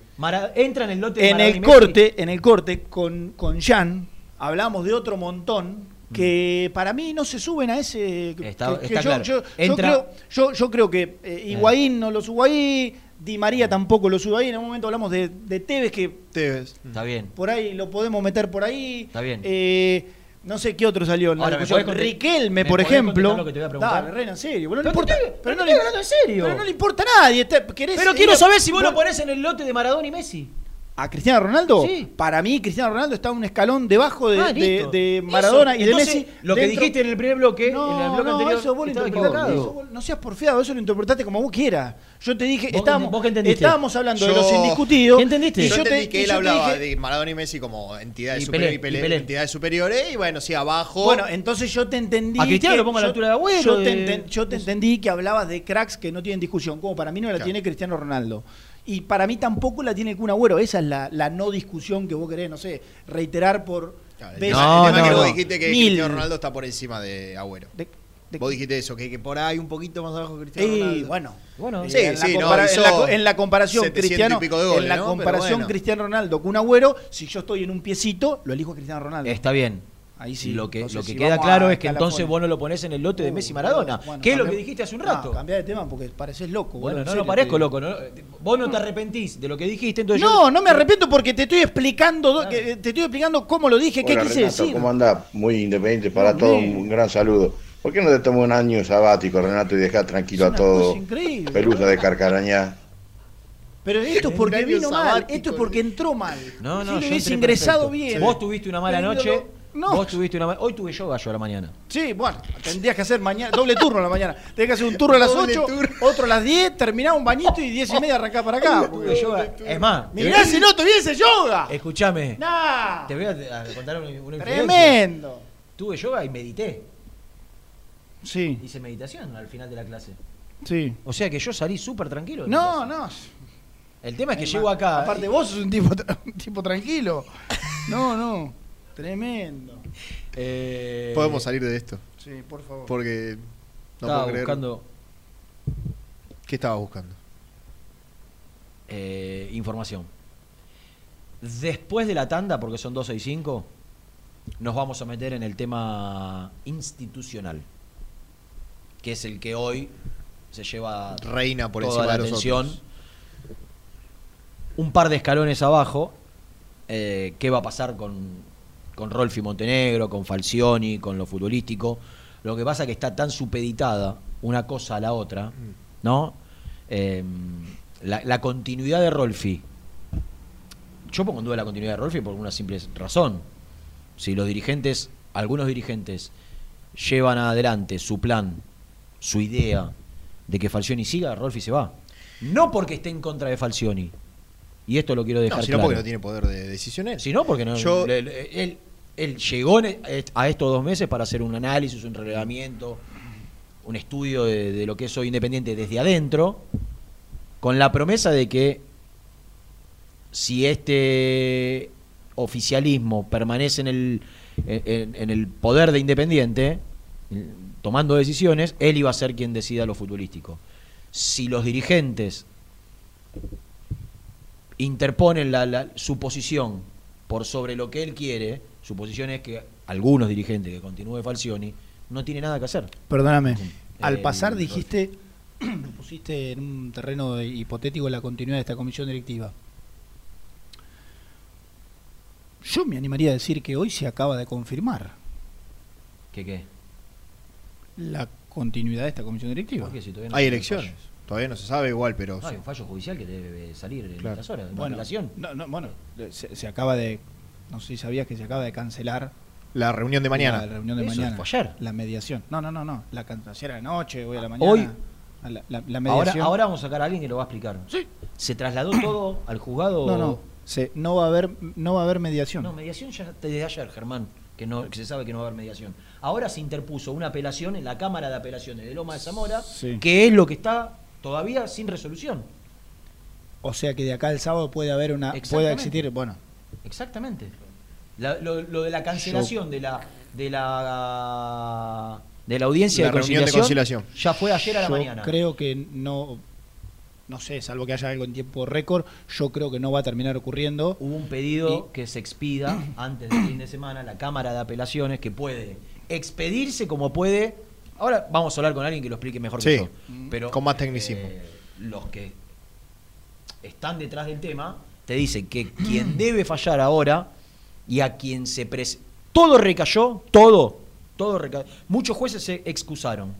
Entra en el lote de En el corte, en el corte con con Jan hablamos de otro montón que mm. para mí no se suben a ese está, claro. yo, yo, creo, yo, yo creo que eh, eh. Higuaín no los Higuaín Di María tampoco lo sube ahí. En un momento hablamos de, de Tevez, que. Tevez. Está bien. Por ahí lo podemos meter por ahí. Está bien. Eh, no sé qué otro salió. Ahora, ¿me Riquelme, por ejemplo. lo que te en serio. no importa- pero no le- en serio. pero no le importa a nadie. te- Pero quiero saber si vos lo ponés en el lote de Maradona y Messi a Cristiano Ronaldo, para mí Cristiano Ronaldo está un escalón debajo de, ah, de, Maradona y de Messi. Lo que dijiste en el primer bloque, no, eso vos lo interpretaste. seas porfiado, eso lo interpretaste como vos quieras. Yo te dije, estábamos, vos hablando de los indiscutidos. Entendiste? Y yo, yo entendí que él hablaba de Maradona y Messi como entidades, superiores, y Pelé, entidades superiores, y bueno, sí, abajo. Bueno, entonces yo te entendí. A Cristiano que lo pongo a la altura de Agüero. Yo, te, entendí que hablabas de cracks que no tienen discusión, como para mí no la tiene Cristiano Ronaldo. Y para mí tampoco la tiene el Kun Agüero. Esa es la, la no discusión que vos querés, no sé, reiterar por. Claro, el tema, no, el que vos dijiste que mil. Cristiano Ronaldo está por encima de Agüero. Vos dijiste eso, que, que, por ahí un poquito más abajo que Cristiano Ronaldo. Y bueno, bueno eh, en, la no, en, la, comparación, Cristiano, de goles, en la comparación bueno. Cristiano Ronaldo, Kun Agüero, si yo estoy en un piecito, lo elijo a Cristiano Ronaldo. Está bien. Ahí sí. Lo que, lo que queda claro es que entonces vos no lo ponés en el lote de uh, Messi y Maradona. Bueno, ¿Qué es lo que dijiste hace un rato? No, cambiar de tema porque pareces loco. Bueno, no, serio, parezco loco. No, vos no te arrepentís de lo que dijiste. Entonces no, no me arrepiento porque te estoy explicando te estoy explicando cómo lo dije, qué quise Renato, decir. ¿Cómo andás? Muy independiente para todos. Un gran saludo. ¿Por qué no te tomas un año sabático, Renato, y dejás tranquilo a todo? Pelusa de carcarañá. Pero esto es porque vino mal, esto es porque entró mal. No, no, si hubiese ingresado perfecto. bien. Vos tuviste una mala noche no. Vos tuviste una Hoy tuve yoga yo a la mañana. Sí, bueno, tendrías que hacer mañana, doble turno a la mañana. Tendrías que hacer un turno a las 8, otro a las 10, terminar un bañito y 10 y media arrancar para acá. Es más, Mirá si no tuviese yoga. escuchame. Nah, Te voy a, contar una, una tremendo. Tuve yoga y medité. Sí, Hice meditación al final de la clase. sí. O sea que yo salí súper tranquilo. No, no. El tema es que llego acá. Aparte, eh. vos sos un tipo, un tipo tranquilo. No, no. Tremendo. Eh, Podemos salir de esto. Sí, por favor. Porque no estaba puedo creer. buscando ¿Qué estaba buscando? Eh, información. Después de la tanda, porque son 12 y 5, nos vamos a meter en el tema institucional, que es el que hoy se lleva Reina por encima la de los atención. Un par de escalones abajo, eh, ¿qué va a pasar con, con Rolfi Montenegro, con Falcioni, con lo futbolístico. Lo que pasa es que está tan supeditada una cosa a la otra, ¿no? Eh, la, la continuidad de Rolfi. Yo pongo en duda la continuidad de Rolfi por una simple razón. Si los dirigentes, algunos dirigentes, llevan adelante su plan, su idea de que Falcioni siga, Rolfi se va. No porque esté en contra de Falcioni. Y esto lo quiero dejar No, sino claro. porque no tiene poder de decisión él. Si no, porque no, Yo- él, él llegó en- a estos dos meses para hacer un análisis, un relevamiento, un estudio de, de lo que es hoy Independiente desde adentro, con la promesa de que si este oficialismo permanece en el, en, en el poder de Independiente, eh, tomando decisiones, él iba a ser quien decida lo futbolístico. Si los dirigentes interponen la, la- su posición por sobre lo que él quiere, su posición es que algunos dirigentes que continúe Falcioni no tiene nada que hacer. Perdóname. Al El- pasar dijiste, me pusiste en un terreno de- hipotético la continuidad de esta comisión directiva. Yo me animaría a decir que hoy se acaba de confirmar ¿Qué qué? la continuidad de esta comisión directiva. ¿Por qué? Si todavía no Hay elecciones. Todavía no se sabe igual, pero. No, hay sí. un fallo judicial que debe salir en Claro. estas horas, de Bueno, no, no, bueno, se, se acaba de, no sé si sabías que se acaba de cancelar La reunión de mañana. La reunión de Eso mañana. fue ayer. La mediación. No, no, no, no. La can- ayer a la noche, hoy a la mañana. Hoy- la, la- la Ahora, mediación. ahora vamos a sacar a alguien que lo va a explicar. ¿Se trasladó todo al juzgado? no, no. Se, no va a haber, no va a haber mediación. No, mediación ya desde ayer, Germán, que, no, que se sabe que no va a haber mediación. Ahora se interpuso una apelación en la Cámara de Apelaciones de Loma de Zamora, Sí. que es lo que está todavía sin resolución. O sea que de acá al sábado puede haber una, puede existir, bueno, Exactamente. La- lo, lo de la cancelación de la de la de la audiencia La de, reunión de conciliación, conciliación. ya fue ayer a la yo mañana. creo que no, no sé, salvo que haya algo en tiempo récord, yo creo que no va a terminar ocurriendo. Hubo un pedido que se expida antes del fin de semana la Cámara de Apelaciones que puede expedirse como puede. Ahora vamos a hablar con alguien que lo explique mejor que Sí, yo. Pero con más tecnicismo. eh, los que están detrás del tema te dicen que quien debe fallar ahora y a quien se pres todo recayó, todo, todo recayó. Muchos jueces se excusaron,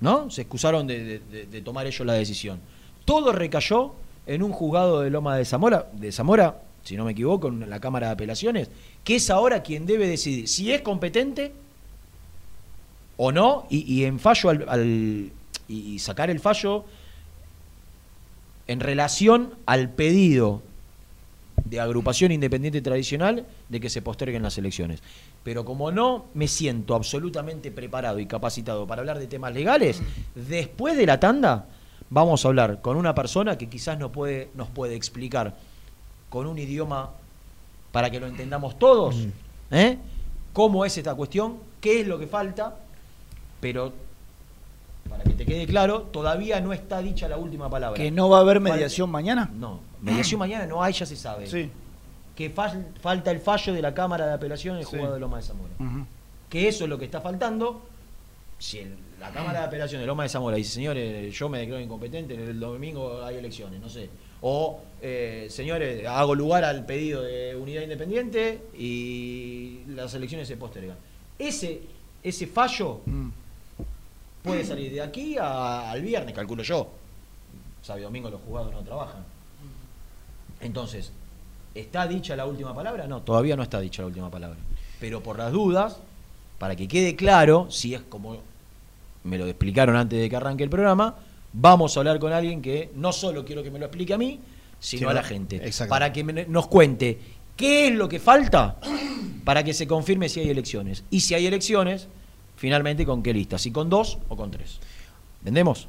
¿no? Se excusaron de, de- de- de tomar ellos la decisión. Todo recayó en un juzgado de Loma de Zamora, de Zamora, si no me equivoco, en la Cámara de Apelaciones, que es ahora quien debe decidir si es competente o no, y, y en fallo al, al- y, y sacar el fallo en relación al pedido de agrupación independiente tradicional de que se posterguen las elecciones. Pero como no me siento absolutamente preparado y capacitado para hablar de temas legales, después de la tanda vamos a hablar con una persona que quizás nos puede, nos puede explicar con un idioma para que lo entendamos todos, ¿eh? cómo es esta cuestión, qué es lo que falta, pero para que te quede claro, todavía no está dicha la última palabra. ¿Que no va a haber mediación mañana? No, mediación mañana no hay, ya se sabe. Sí. Que fal- falta el fallo de la Cámara de Apelación en el Sí. juzgado de Loma de Zamora. Que eso es lo que está faltando. Si el- la Cámara de Apelación de Loma de Zamora dice, señores, yo me declaro incompetente, el domingo hay elecciones, no sé. O, eh, señores, hago lugar al pedido de unidad independiente y las elecciones se postergan. Ese, ese fallo Mm. Puede salir de aquí a- al viernes, calculo yo. Sábado y domingo los juzgados no trabajan. Entonces, ¿está dicha la última palabra? No, todavía no está dicha la última palabra. Pero por las dudas, para que quede claro, si es como me lo explicaron antes de que arranque el programa, vamos a hablar con alguien que no solo quiero que me lo explique a mí, sino a la gente. Para que me- nos cuente qué es lo que falta para que se confirme si hay elecciones. Y si hay elecciones, finalmente con qué lista, si con dos o con tres. ¿Vendemos?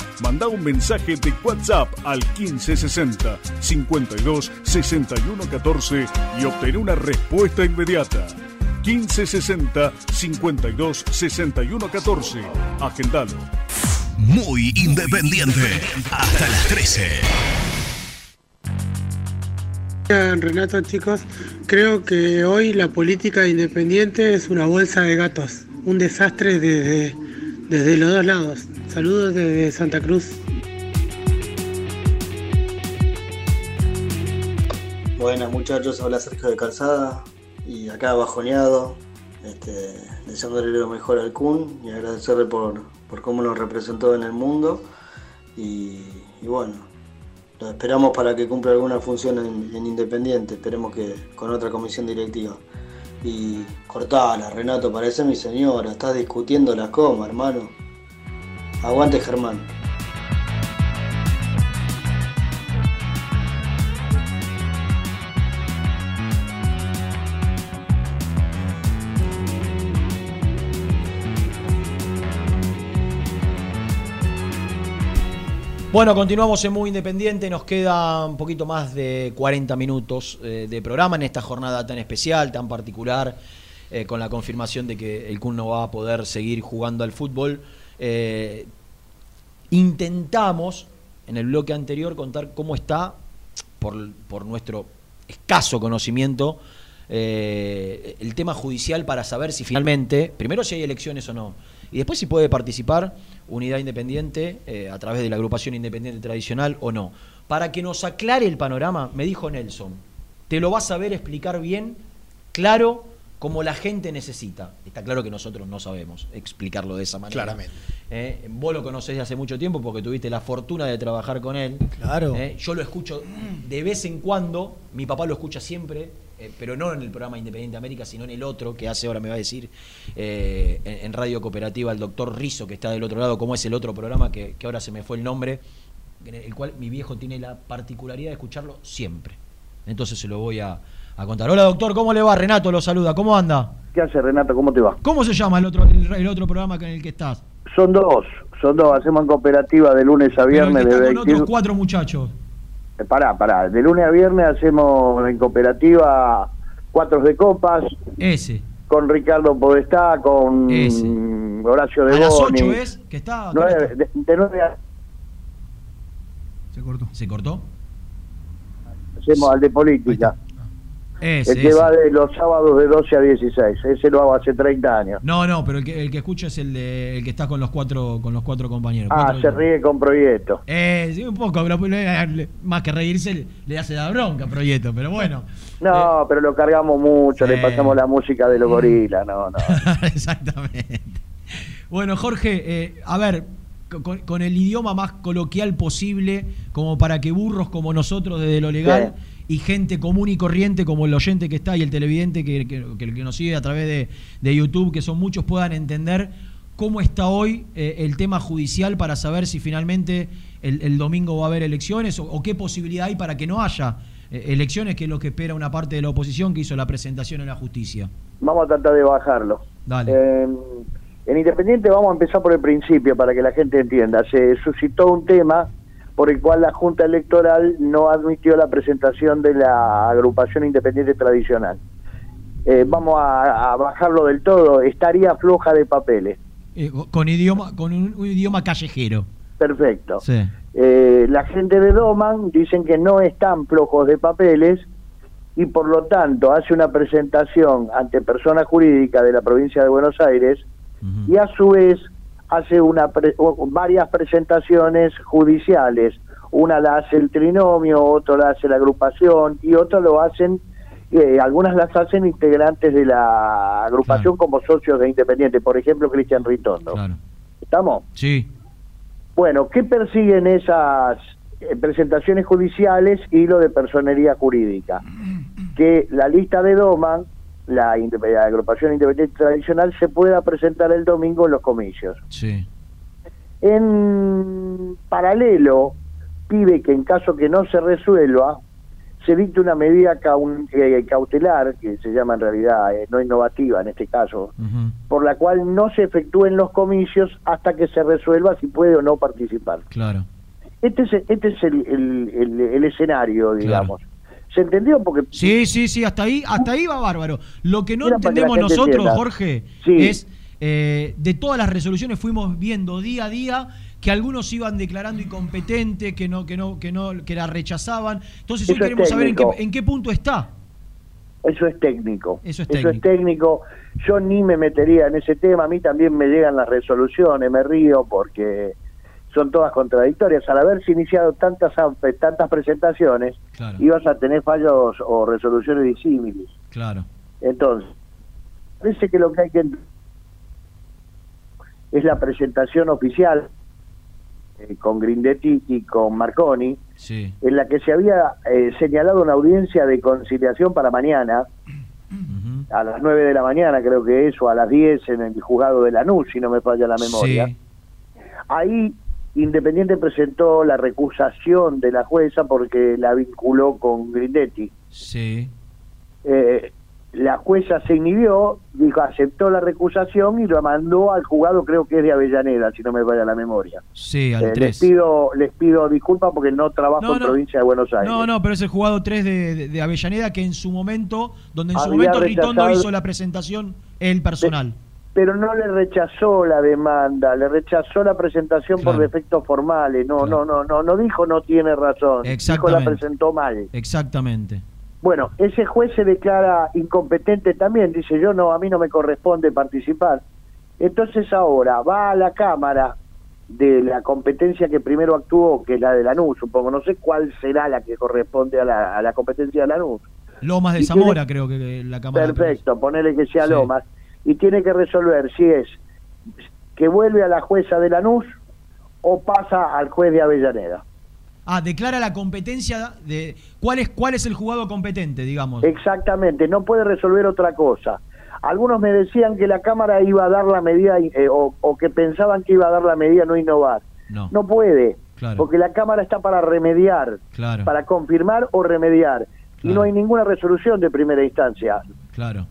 Manda un mensaje de WhatsApp al 1560 52 61 14 y obtén una respuesta inmediata. 1560 52 61 14. Agendalo. Muy independiente. Hasta las 13. Renato, chicos, creo que hoy la política independiente es una bolsa de gatos, un desastre desde, desde los dos lados. Saludos desde Santa Cruz. Buenas muchachos, habla Sergio de Calzada y acá bajoneado, este, deseándole lo mejor al Kun y agradecerle por, por cómo nos representó en el mundo y, bueno, lo esperamos para que cumpla alguna función en Independiente, esperemos que con otra comisión directiva. Y cortala, Renato, parece mi señora, estás discutiendo las comas, hermano. Aguante Germán. Bueno, continuamos en Muy Independiente, nos queda un poquito más de 40 minutos eh, de programa en esta jornada tan especial, tan particular, eh, con la confirmación de que el Kun no va a poder seguir jugando al fútbol. Eh, intentamos en el bloque anterior contar cómo está, por, por nuestro escaso conocimiento, el tema judicial para saber si finalmente, primero si hay elecciones o no, y después si puede participar Unidad Independiente eh, a través de la agrupación independiente tradicional o no. Para que nos aclare el panorama, me dijo Nelson, te lo vas a ver explicar bien, claro, como la gente necesita. Está claro que nosotros no sabemos explicarlo de esa manera. Claramente. Eh, vos lo conocés de hace mucho tiempo porque tuviste la fortuna de trabajar con él. Claro. Eh, yo lo escucho de vez en cuando, mi papá lo escucha siempre, eh, pero no en el programa Independiente América, sino en el otro, que hace ahora me va a decir eh, en, en Radio Cooperativa el doctor Rizo, que está del otro lado, cómo es el otro programa, que, que ahora se me fue el nombre, en el cual mi viejo tiene la particularidad de escucharlo siempre. Entonces se lo voy a, a contar. Hola doctor, ¿cómo le va? Renato lo saluda, ¿cómo anda? ¿Qué hace Renato? ¿Cómo te va? ¿Cómo se llama el otro, el, el otro programa en el que estás? Son dos, son dos. Hacemos en cooperativa de lunes a Pero el viernes. que está de con 20 otros cuatro muchachos. Eh, Pará, pará. De lunes a viernes hacemos en cooperativa cuatro de copas. Ese. Con Ricardo Podestá, con Ese. Horacio de A las Boni. 8 es, que está... De, de nueve a- Se cortó. ¿Se cortó? hacemos al de política. Ese, el que ese. va de los sábados de 12 a 16. Ese lo hago hace 30 años. No, no, pero el que, el que escucho es el, de, el que está con los cuatro con los cuatro compañeros. Ah, Cuatro- se ríe con proyecto. Eh, sí, un poco, pero más que reírse le, hace la bronca a Proyecto, pero bueno. No, pero lo cargamos mucho, le Sí. pasamos la música de los Mm. gorilas, no, no. Exactamente. Bueno, Jorge, eh, a ver, co- con, con el idioma más coloquial posible, como para que burros como nosotros desde lo legal y gente común y corriente como el oyente que está y el televidente que, que- que- que nos sigue a través de, de YouTube, que son muchos, puedan entender cómo está hoy eh, el tema judicial para saber si finalmente el, el domingo va a haber elecciones o, o qué posibilidad hay para que no haya eh, elecciones, que es lo que espera una parte de la oposición que hizo la presentación en la justicia. Vamos a tratar de bajarlo. Dale. Eh, en Independiente vamos a empezar por el principio para que la gente entienda. Se suscitó un tema por el cual la Junta Electoral no admitió la presentación de la agrupación independiente tradicional. Eh, vamos a, a bajarlo del todo. Estaría floja de papeles. Eh, con idioma, con un, un idioma callejero. Perfecto. Sí. Eh, la gente de Doman dicen que no están flojos de papeles y por lo tanto hace una presentación ante persona jurídica de la provincia de Buenos Aires y a su vez hace una pre- varias presentaciones judiciales. Una la hace el trinomio, otra la hace la agrupación y otra lo hacen, eh, algunas las hacen integrantes de la agrupación como socios de Independiente, por ejemplo Cristian Ritondo. ¿Estamos? Sí. Bueno, ¿qué persiguen esas eh, presentaciones judiciales y lo de personería jurídica? Que la lista de Doman, la, agrupación independiente tradicional, se pueda presentar el domingo en los comicios. Sí. En paralelo, pide que en caso que no se resuelva, se dicte una medida eh, cautelar, que se llama en realidad eh, no innovativa en este caso, por la cual no se efectúen los comicios hasta que se resuelva si puede o no participar. Claro. Este es, este es el, el- el- el escenario, digamos. ¿Se entendió? Porque Sí, sí, sí, hasta ahí, hasta ahí va bárbaro. Lo que no que entendemos nosotros, entienda. Jorge, Sí. es eh, de todas las resoluciones fuimos viendo día a día que algunos iban declarando incompetentes, que no, que no, que no, que la rechazaban. Entonces hoy Eso queremos saber en qué, en qué punto está. Eso es técnico. Eso es Eso técnico. es técnico. Yo ni me metería en ese tema. A mí también me llegan las resoluciones, me río porque son todas contradictorias. Al haberse iniciado tantas ampe- tantas presentaciones, Claro. ibas a tener fallos o resoluciones disímiles. Claro. Entonces, parece que lo que hay que es la presentación oficial eh, con Grindetti y con Marconi, Sí. en la que se había eh, señalado una audiencia de conciliación para mañana, a las 9 de la mañana creo que es, o a las 10 en el juzgado de Lanús, si no me falla la memoria. Sí. Ahí Independiente presentó la recusación de la jueza porque la vinculó con Grindetti. Sí. Eh, la jueza se inhibió, dijo, aceptó la recusación y lo mandó al juzgado, creo que es de Avellaneda, si no me vaya la memoria. Sí, al Eh, 3. les pido les pido disculpas porque no trabajo No, en provincia de Buenos Aires. No, no, pero es el jugado 3 de, de- de Avellaneda que en su momento, donde en su momento Ritondo hizo la presentación el personal. Pero no le rechazó la demanda, le rechazó la presentación por defectos formales. No, no, no, no, no dijo no tiene razón. Dijo la presentó mal. Exactamente. Bueno, ese juez se declara incompetente también, dice yo no, a mí no me corresponde participar. Entonces ahora va a la Cámara de la competencia que primero actuó, que es la de Lanús, supongo, no sé cuál será la que corresponde a la, a la competencia de Lanús. Lomas de Y tiene- Zamora, creo que la Cámara. de Perfecto, ponele que sea Sí. Lomas. Y tiene que resolver si es que vuelve a la jueza de Lanús o pasa al juez de Avellaneda. Ah, declara la competencia de. ¿Cuál es, cuál es el jugado competente, digamos? Exactamente, no puede resolver otra cosa. Algunos me decían que la Cámara iba a dar la medida eh, o, o que pensaban que iba a dar la medida no innovar. No. No puede, Claro. porque la Cámara está para remediar, Claro. para confirmar o remediar. Y no hay ninguna resolución de primera instancia. Claro.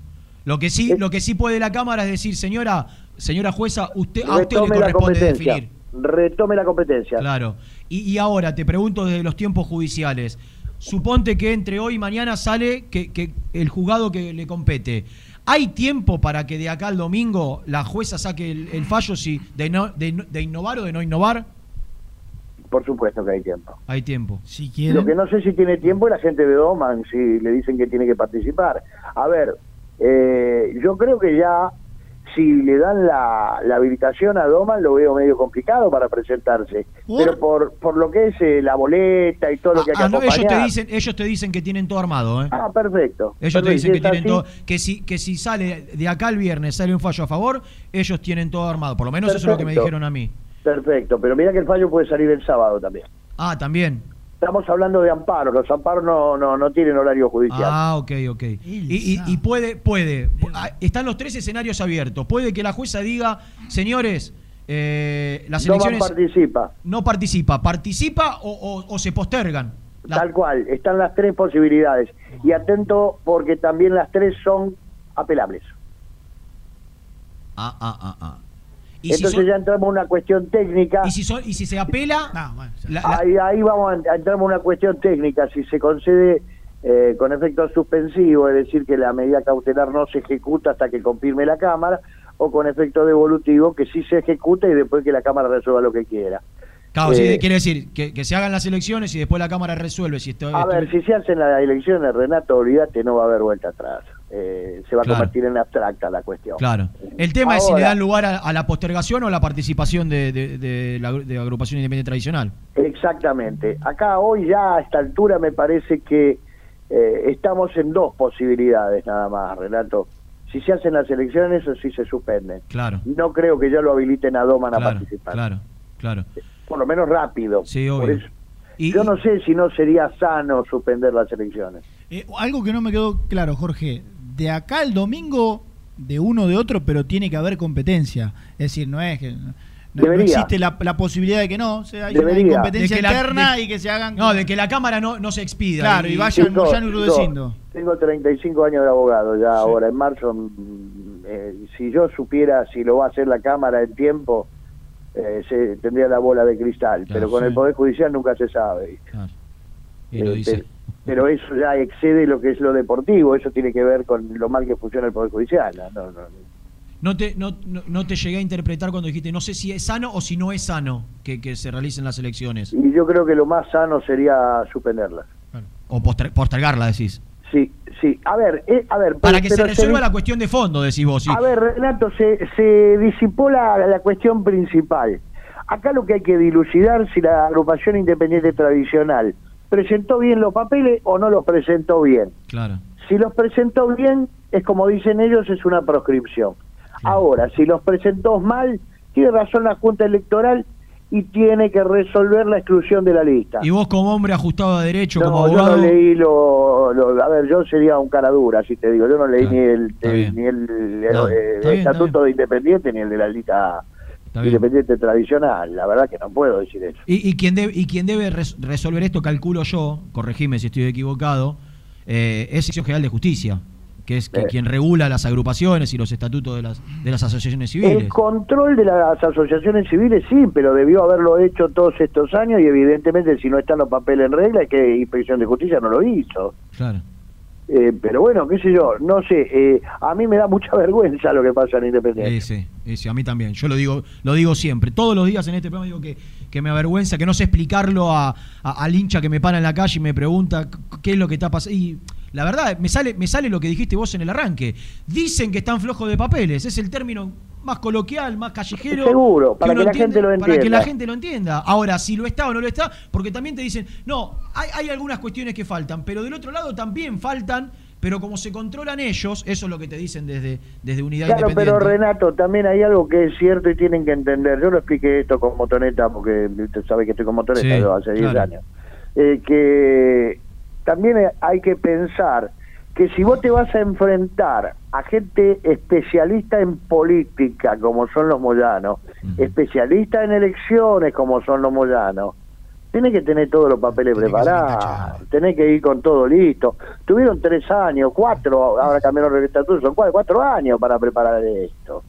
Lo que sí, lo que sí puede la Cámara es decir, señora, señora jueza, usted, a usted le Retome la corresponde competencia. definir. Retome la competencia. Claro. Y, y ahora te pregunto desde los tiempos judiciales. Suponte que entre hoy y mañana sale que, que el juzgado que le compete. ¿Hay tiempo para que de acá al domingo la jueza saque el, el fallo si de, no- de, no- de innovar o de no innovar? Por supuesto que hay tiempo. Hay tiempo. Si Lo que no sé si tiene tiempo es la gente de Doman, si le dicen que tiene que participar. A ver, eh, yo creo que ya si le dan la, la habilitación a Doman lo veo medio complicado para presentarse. Pero por, por lo que es eh, la boleta y todo lo que hay que Ah, no, ellos te dicen, ellos te dicen que tienen todo armado, ¿eh? Ah, perfecto. Ellos te dicen que tienen así, todo, que si, que si sale de acá el viernes sale un fallo a favor, ellos tienen todo armado. Por lo menos eso es lo que me dijeron a mí. Perfecto, pero mira que el fallo puede salir el sábado también. Ah, también. Estamos hablando de amparo, los amparos no, no, no tienen horario judicial. Ah, ok, ok. Y, y- y puede, puede, ah, están los tres escenarios abiertos. Puede que la jueza diga, señores, eh, las elecciones participa. no participa, participa o, o- o se postergan. Tal cual, están las tres posibilidades. Y atento porque también las tres son apelables. Ah, ah, ah, ah. Y si Entonces son- ya entramos en una cuestión técnica. Y si, son- y si se apela, la- la- ahí, ahí vamos a, entramos en una cuestión técnica. Si se concede eh, con efecto suspensivo, es decir, que la medida cautelar no se ejecuta hasta que confirme la Cámara, o con efecto devolutivo, que sí se ejecuta y después que la Cámara resuelva lo que quiera. Claro, sí, Eh, quiere decir que, que se hagan las elecciones y después la Cámara resuelve si esto, A esto- ver, si se hacen las elecciones, Renato, olvídate, no va a haber vuelta atrás. Eh, se va Claro. a convertir en abstracta la cuestión. Claro. El tema es si le dan lugar a, a la postergación o a la participación de, de- de la, de la agrupación independiente tradicional. Exactamente. Acá hoy ya a esta altura me parece que eh, estamos en dos posibilidades nada más, Renato. Si se hacen las elecciones o si se suspenden. Claro. No creo que ya lo habiliten a Doman a participar. claro, claro. Por lo menos rápido. Sí, obvio. eso- Yo no sé si no sería sano suspender las elecciones. Eh, algo que no me quedó claro, Jorge. De acá al domingo, de uno o de otro, pero tiene que haber competencia. Es decir, no es que. No, no existe la, la posibilidad de que no. O sea, hay una Debería. interna de- y que se hagan. No, de que la Cámara no, no se expida. Claro, y vayan, Chicos, vayan chicos, Tengo 35 años de abogado ya ahora. En marzo, mm, eh, si yo supiera si lo va a hacer la Cámara en tiempo, eh, se, tendría la bola de cristal. pero con sí. el Poder Judicial nunca se sabe. Y lo Eh, dice. Pe- Pero eso ya excede lo que es lo deportivo. Eso tiene que ver con lo mal que funciona el Poder Judicial. No, no, no. Te, no, no, te llegué a interpretar cuando dijiste, no sé si es sano o si no es sano que, que se realicen las elecciones. Y yo creo que lo más sano sería suspenderlas. O poster- postergarla, decís. Sí, sí. A ver, eh, a ver. Para pero- que se resuelva la cuestión de fondo, decís vos. sí. A ver, Renato, se, se disipó la, la cuestión principal. Acá lo que hay que dilucidar si la agrupación independiente tradicional presentó bien los papeles o no los presentó bien. Claro. Si los presentó bien, es como dicen ellos, es una proscripción. Ahora, si los presentó mal, tiene razón la Junta Electoral y tiene que resolver la exclusión de la lista. Y vos como hombre ajustado a derecho, como No, yo abogado... no leí lo, lo- A ver, yo sería un cara dura, si te digo. Yo no leí ni el, ni el, No, eh, bien, estatuto de independiente ni el de la lista. Independiente tradicional. La verdad que no puedo decir eso. Y, y quien debe, y quien debe res- resolver esto, calculo yo, corregime si estoy equivocado, eh, es Sección General de Justicia, que es que Eh. quien regula las agrupaciones y los estatutos de las, de las asociaciones civiles. El control de las asociaciones civiles sí, pero debió haberlo hecho todos estos años y evidentemente si no están los papeles en regla es que Inspección de Justicia no lo hizo. Claro. Eh, pero bueno, qué sé yo, no sé, eh, a mí me da mucha vergüenza lo que pasa en Independiente. Sí, sí, sí, a mí también. Yo lo digo, lo digo siempre. Todos los días en este programa digo que, que me avergüenza, que no sé explicarlo a, al hincha que me para en la calle y me pregunta qué es lo que está pasando. Y la verdad, me sale, me sale lo que dijiste vos en el arranque. Dicen que están flojos de papeles. Es el término más coloquial, más callejero. Seguro, para que la gente lo Para que entienda. la gente lo entienda. Ahora, si lo está o no lo está, porque también te dicen, no, hay, hay algunas cuestiones que faltan, pero del otro lado también faltan, pero como se controlan ellos, eso es lo que te dicen desde, desde Unidad Claro, Independiente. pero Renato, también hay algo que es cierto y tienen que entender. Yo lo expliqué esto con Motoneta, porque usted sabe que estoy con Motoneta Sí, yo hace 10 claro. años. Eh, que también hay que pensar que si vos te vas a enfrentar a gente especialista en política, como son los moyanos, especialista en elecciones, como son los moyanos, tenés que tener todos los papeles preparados, tenés que ir con todo listo. Tuvieron tres años, cuatro, ahora cambiaron el estatuto, son cuatro, cuatro años para preparar esto.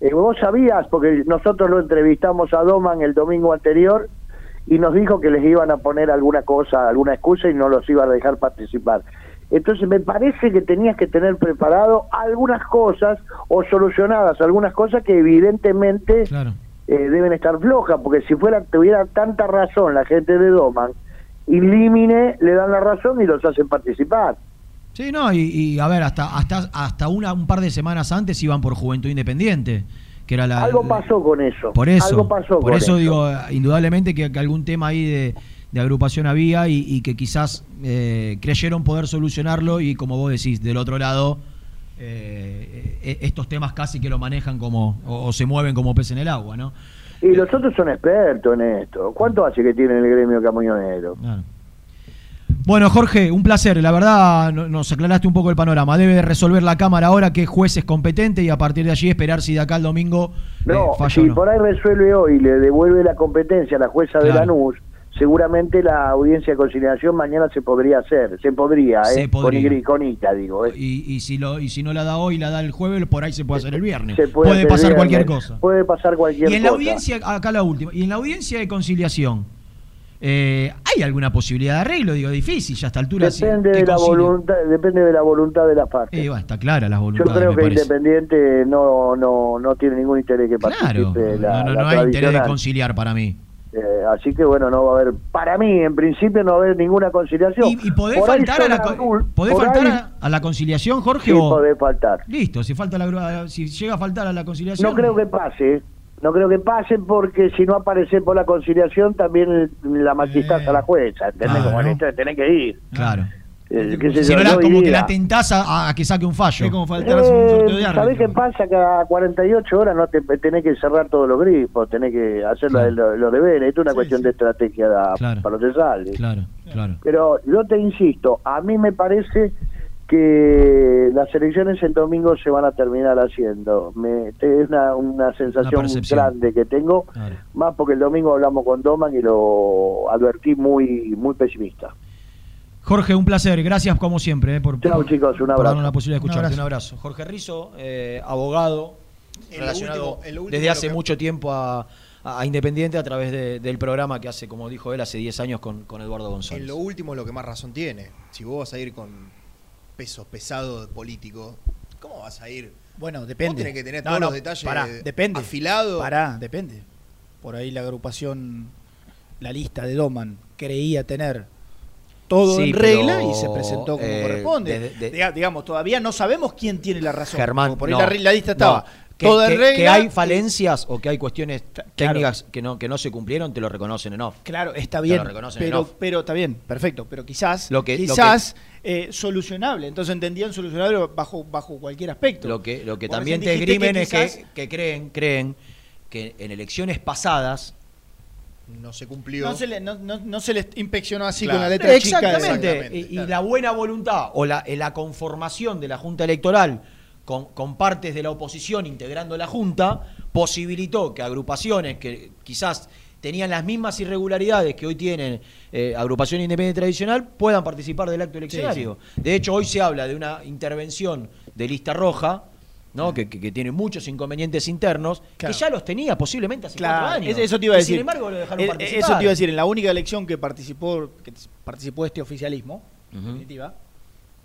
Eh, vos sabías, porque nosotros lo entrevistamos a Doman el domingo anterior y nos dijo que les iban a poner alguna cosa, alguna excusa y no los iban a dejar participar. Entonces me parece que tenías que tener preparado algunas cosas o solucionadas algunas cosas que evidentemente eh, deben estar flojas, porque si fuera tuviera tanta razón la gente de Doman, y le dan la razón y los hacen participar. Sí, no, y, y, a ver, hasta hasta hasta una, un par de semanas antes iban por Juventud Independiente, que era la... Algo pasó con eso. Por eso, Algo pasó por con eso digo, indudablemente que, que algún tema ahí de, de agrupación había y, y que quizás eh, creyeron poder solucionarlo y como vos decís, del otro lado, eh, eh, estos temas casi que lo manejan como, o, o se mueven como pez en el agua, ¿no? Y los otros son expertos en esto. ¿Cuánto hace que tienen el gremio camionero? Bueno, Jorge, un placer. La verdad, no- nos aclaraste un poco el panorama. Debe de resolver la Cámara ahora qué juez es competente y a partir de allí esperar si de acá al domingo eh, No, falla si o no. por ahí resuelve hoy y le devuelve la competencia a la jueza de Claro. Lanús, seguramente la audiencia de conciliación mañana se podría hacer. Se podría, Se ¿eh? podría. Con, Y, con Ita, digo. ¿eh? Y, y si lo, y si no la da hoy, la da el jueves, por ahí se puede hacer el viernes. Se puede pasar viernes, cualquier cosa. Puede pasar cualquier Y en la cosa. audiencia, acá la última, y en la audiencia de conciliación, eh, ¿hay alguna posibilidad de arreglo? Digo, difícil, ya a esta altura. Depende ¿qué de la voluntad, depende de la voluntad de la parte. Eh, está clara las Yo voluntades, creo me que parece. Independiente no, no, no tiene ningún interés que Claro, participe la, no, no, la no hay interés de conciliar para mí. Eh, así que bueno, no va a haber, para mí en principio no va a haber ninguna conciliación. ¿Y, y podés Por faltar, a la, algún- podés faltar ahí- a, la conciliación, Jorge? Sí, o... podés faltar. Listo, si, falta la, si llega a faltar a la conciliación. No creo que pase, no creo que pase porque si no aparece por la conciliación también la maquistás a la jueza, ¿entendés? Claro. Como en esto tenés que ir. Claro. Eh, qué sé Si yo, no la, no como que la tentás a, a que saque un fallo. Es como Eh, ¿Sabés qué pasa? Cada 48 horas no te tenés que cerrar todos los grifos, tenés que hacer Claro. los, los deberes. Esto es una cuestión de estrategia da- Claro. para los salve. Claro, claro. Pero yo te insisto, a mí me parece que las elecciones el domingo se van a terminar haciendo. Me, es una, una sensación percepción. grande que tengo, más porque el domingo hablamos con Doman y lo advertí muy muy pesimista. Jorge, un placer. Gracias como siempre eh, por, Chao, por- chicos, un por abrazo. darnos la posibilidad de Un escucharte. abrazo. Un abrazo. Jorge Rizo, eh, abogado, relacionado último- último desde hace que- mucho tiempo a, a Independiente a través de- del programa que hace, como dijo él, hace 10 años con, con Eduardo González. En lo último, lo que más razón tiene. Si vos vas a ir con pesos pesados políticos, ¿cómo vas a ir? Bueno, depende. Vos tenés que tener No, todos no, los detalles pará, depende. afilados. Pará, depende. Por ahí la agrupación, la lista de Doman, creía tener todo Sí, en regla pero, y se presentó como eh, corresponde. de- de- Diga- digamos, todavía no sabemos quién tiene la razón. Germán, Como por ahí no, la, la lista estaba no. Que, que- en regla. que hay falencias o que hay cuestiones técnicas que no que no se cumplieron, te lo reconocen en off. Claro, está Te bien. lo reconocen en Pero, pero está bien, perfecto. Pero quizás, Lo que- lo quizás eh, solucionable. Entonces entendían solucionable bajo, bajo cualquier aspecto. Lo que, lo que también te esgrimen es que, que creen, creen que en elecciones pasadas No se cumplió. No se, le, no, no- no se les inspeccionó así Claro. con la letra chica. Exactamente. Exactamente, Y, y la buena voluntad o la, eh, la conformación de la Junta Electoral con, con partes de la oposición integrando la Junta posibilitó que agrupaciones que quizás tenían las mismas irregularidades que hoy tienen eh, agrupación independiente tradicional, puedan participar del acto eleccionario. De hecho, hoy se habla de una intervención de lista roja, ¿no? Que, que- que tiene muchos inconvenientes internos, Claro. que ya los tenía posiblemente hace Claro, cuatro años. eso- te iba a Y decir. sin embargo, lo dejaron Eh, participar. Eso te iba a decir, en la única elección que participó, que participó este oficialismo, en definitiva,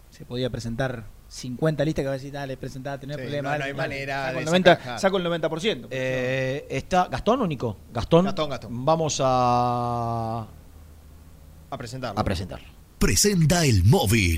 se podía presentar 50 listas que a veces dale, presentaba, tener Sí, problemas. no- no hay dale, manera saco de el 90, sacar. saco el 90%. Eh, está Gastón o Nico? Gastón. Gastón, Gastón. Vamos a, A presentarlo. a presentar. Presenta el móvil.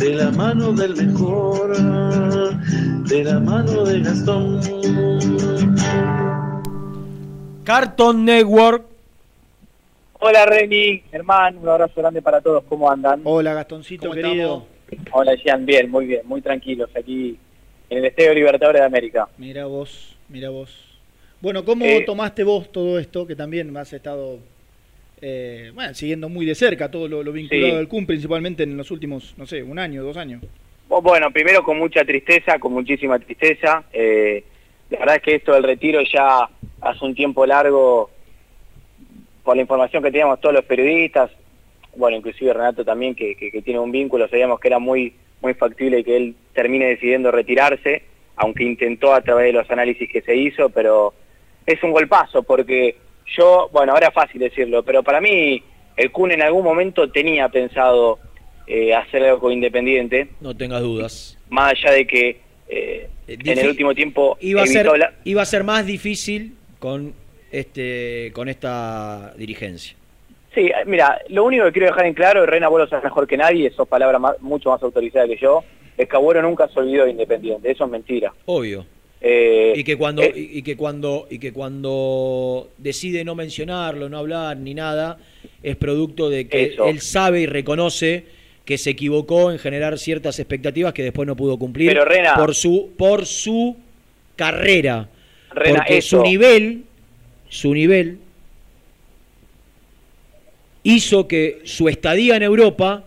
de la mano del mejor, de la mano de Gastón. Carton Network. Hola Reni, hermano, un abrazo grande para todos, ¿cómo andan? Hola Gastoncito querido. Hola Jean, bien, muy bien, muy tranquilos aquí en el Estadio Libertadores de América. Mira vos, mira vos. Bueno, ¿cómo Eh, tomaste vos todo esto? Que también has estado eh, bueno, siguiendo muy de cerca todo lo, lo vinculado Sí. al CUM, principalmente en los últimos, no sé, un año, dos años. Bu- Bueno, primero con mucha tristeza, con muchísima tristeza. Eh, la verdad es que esto del retiro ya hace un tiempo largo, por la información que teníamos todos los periodistas, bueno, inclusive Renato también, que, que- que tiene un vínculo, sabíamos que era muy, muy factible que él termine decidiendo retirarse, aunque intentó a través de los análisis que se hizo, pero es un golpazo, porque yo, bueno, ahora es fácil decirlo, pero para mí el Kun en algún momento tenía pensado eh, hacer algo con Independiente, No tengas dudas. más allá de que eh, en el último tiempo Iba a, ser, la- iba a ser más difícil con este con esta dirigencia. Sí, eh, mira, lo único que quiero dejar en claro, y Reina, vos lo sabes mejor que nadie, eso es palabra más- mucho más autorizada que yo, es que Agüero nunca se olvidó de Independiente, eso es mentira. Obvio. Eh, y que cuando eh, y, que cuando y que cuando decide no mencionarlo, no hablar ni nada, es producto de que Eso. él sabe y reconoce que se equivocó en generar ciertas expectativas que después no pudo cumplir Pero, Rena- por su por su carrera, Rena, porque eso. su nivel su nivel hizo que su estadía en Europa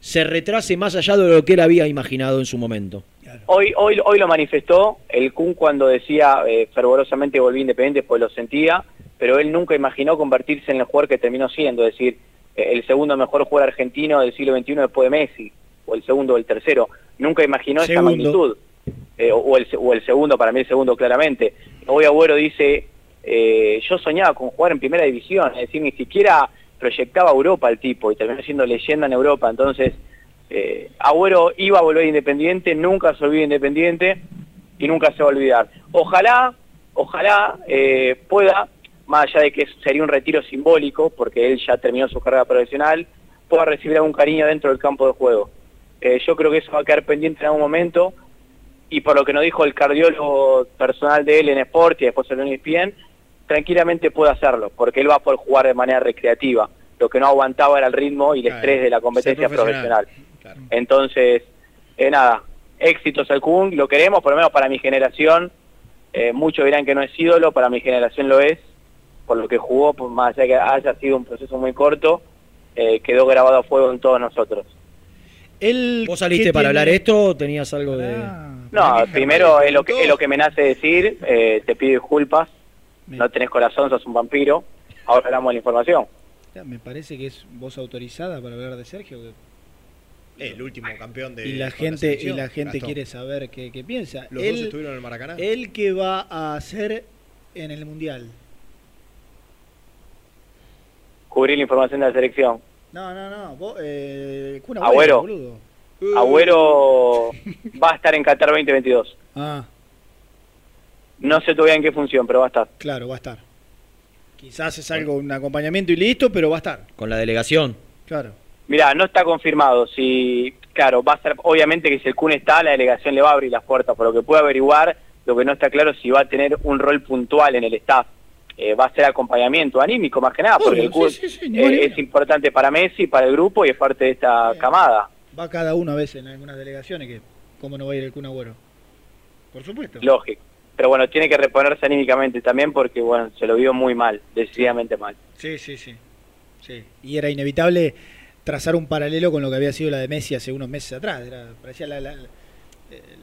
se retrase más allá de lo que él había imaginado en su momento. Hoy, hoy, hoy lo manifestó el Kun cuando decía eh, fervorosamente volví independiente, pues lo sentía, pero él nunca imaginó convertirse en el jugador que terminó siendo, es decir, eh, el segundo mejor jugador argentino del siglo XXI después de Messi, o el segundo o el tercero. Nunca imaginó esa Segundo. magnitud. Eh, o, o el, o el segundo, para mí el segundo claramente. Hoy Agüero dice, eh, yo soñaba con jugar en primera división, es decir, ni siquiera proyectaba Europa el tipo y terminó siendo leyenda en Europa, entonces eh, Agüero iba a volver Independiente, nunca se olvidó de Independiente y nunca se va a olvidar. Ojalá, ojalá eh, pueda, más allá de que sería un retiro simbólico, porque él ya terminó su carrera profesional, pueda recibir algún cariño dentro del campo de juego. Eh, yo creo que eso va a quedar pendiente en algún momento y por lo que nos dijo el cardiólogo personal de él en Sport y después en ESPN, tranquilamente puede hacerlo, porque él va por jugar de manera recreativa. Lo que no aguantaba era el ritmo y el Claro, estrés de la competencia profesional. Entonces, eh, nada, éxitos al Kun, lo queremos, por lo menos para mi generación. Eh, muchos dirán que no es ídolo, para mi generación lo es, por lo que jugó, por más allá que haya sido un proceso muy corto, eh, quedó grabado a fuego en todos nosotros. ¿Vos saliste ¿qué para tiene? hablar esto o tenías algo de...? No, primero es lo que, es lo que me nace decir, eh, te pido disculpas, no tenés corazón, sos un vampiro, ahora hablamos de la información. Me parece que es voz autorizada para hablar de Sergio. que- El último campeón de y la gente y la gente Gastón. quiere saber qué, qué piensa. Los él, dos estuvieron en el Maracaná. Él que va a hacer en el mundial. Cubrir la información de la selección. No, no, no. Vos, eh, Kun Agüero. boludo. Agüero va a estar en Qatar 2022. Ah, No sé todavía en qué función, pero va a estar. claro, va a estar. Quizás es algo, un acompañamiento y listo, pero va a estar. Con la delegación. Claro. Mirá, no está confirmado. Si, claro, va a ser, obviamente que si el Kun está, la delegación le va a abrir las puertas. Por lo que puedo averiguar, lo que no está claro es si va a tener un rol puntual en el staff. eh, va a ser acompañamiento anímico más que nada, porque Obvio, el Kun sí, sí, sí, eh, es importante para Messi, para el grupo y es parte de esta camada. Va cada uno a veces en algunas delegaciones que cómo no va a ir el Kun Agüero. Por supuesto. Lógico. Pero bueno, tiene que reponerse anímicamente también porque bueno, se lo vio muy mal, decididamente mal. Sí, sí, sí. sí. Y era inevitable trazar un paralelo con lo que había sido la de Messi hace unos meses atrás. Era, parecía la, la-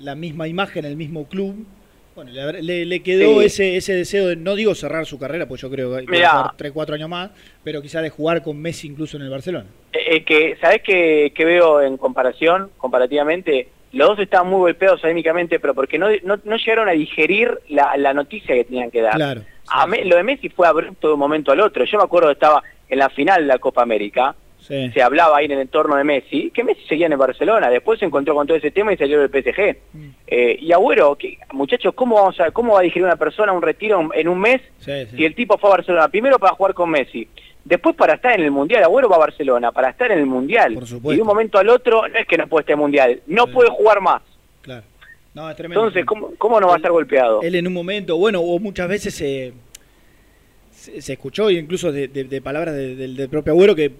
la misma imagen, el mismo club. Bueno, le, le- le quedó Sí. ese, ese deseo de, no digo cerrar su carrera, pues yo creo que va a Mirá. jugar 3, 4 años más, pero quizás de jugar con Messi incluso en el Barcelona. Eh, eh, que, ¿Sabés qué, qué veo en comparación, comparativamente? Los dos estaban muy golpeados anímicamente, pero porque no, no, no llegaron a digerir la, la noticia que tenían que dar. Claro. A Me- lo de Messi fue abrupto de un momento al otro. Yo me acuerdo que estaba en la final de la Copa América, Sí. se hablaba ahí en el entorno de Messi, que Messi seguía en el Barcelona, después se encontró con todo ese tema y salió del PSG. Mm. Eh, y Agüero, que, muchachos, ¿cómo, vamos a, ¿cómo va a digerir una persona un retiro en un mes Sí, sí. si el tipo fue a Barcelona? Primero para jugar con Messi, después para estar en el Mundial. Agüero va a Barcelona para estar en el Mundial. Y de un momento al otro, no es que no puede estar en el Mundial, no puede jugar más. No, es tremendo. Entonces, ¿cómo, cómo no va a estar golpeado? Él en un momento, bueno, o muchas veces se, escuchó, incluso de, de- de palabras de- del, propio Agüero, que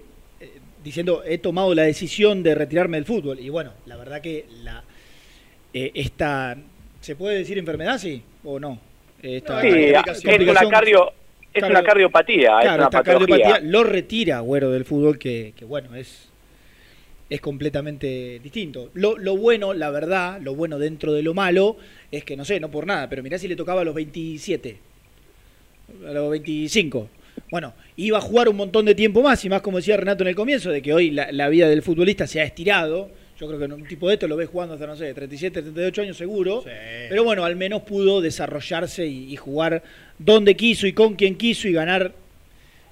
diciendo, he tomado la decisión de retirarme del fútbol. Y bueno, la verdad que la eh, esta, ¿se puede decir enfermedad, sí o no? Esta Sí, es una cardio, es Cardio- una cardiopatía, es Claro, una cardiopatía lo retira Agüero del fútbol, que, que bueno, es, es completamente distinto. Lo, lo bueno, la verdad, lo bueno dentro de lo malo, es que no sé, no por nada, pero mirá si le tocaba a los 27, a los 25. Bueno, iba a jugar un montón de tiempo más, y más como decía Renato en el comienzo, de que hoy la, la vida del futbolista se ha estirado. Yo creo que un tipo de esto lo ves jugando hasta, no sé, 37, 38 años seguro. Pero bueno, al menos pudo desarrollarse y, y jugar donde quiso y con quien quiso y ganar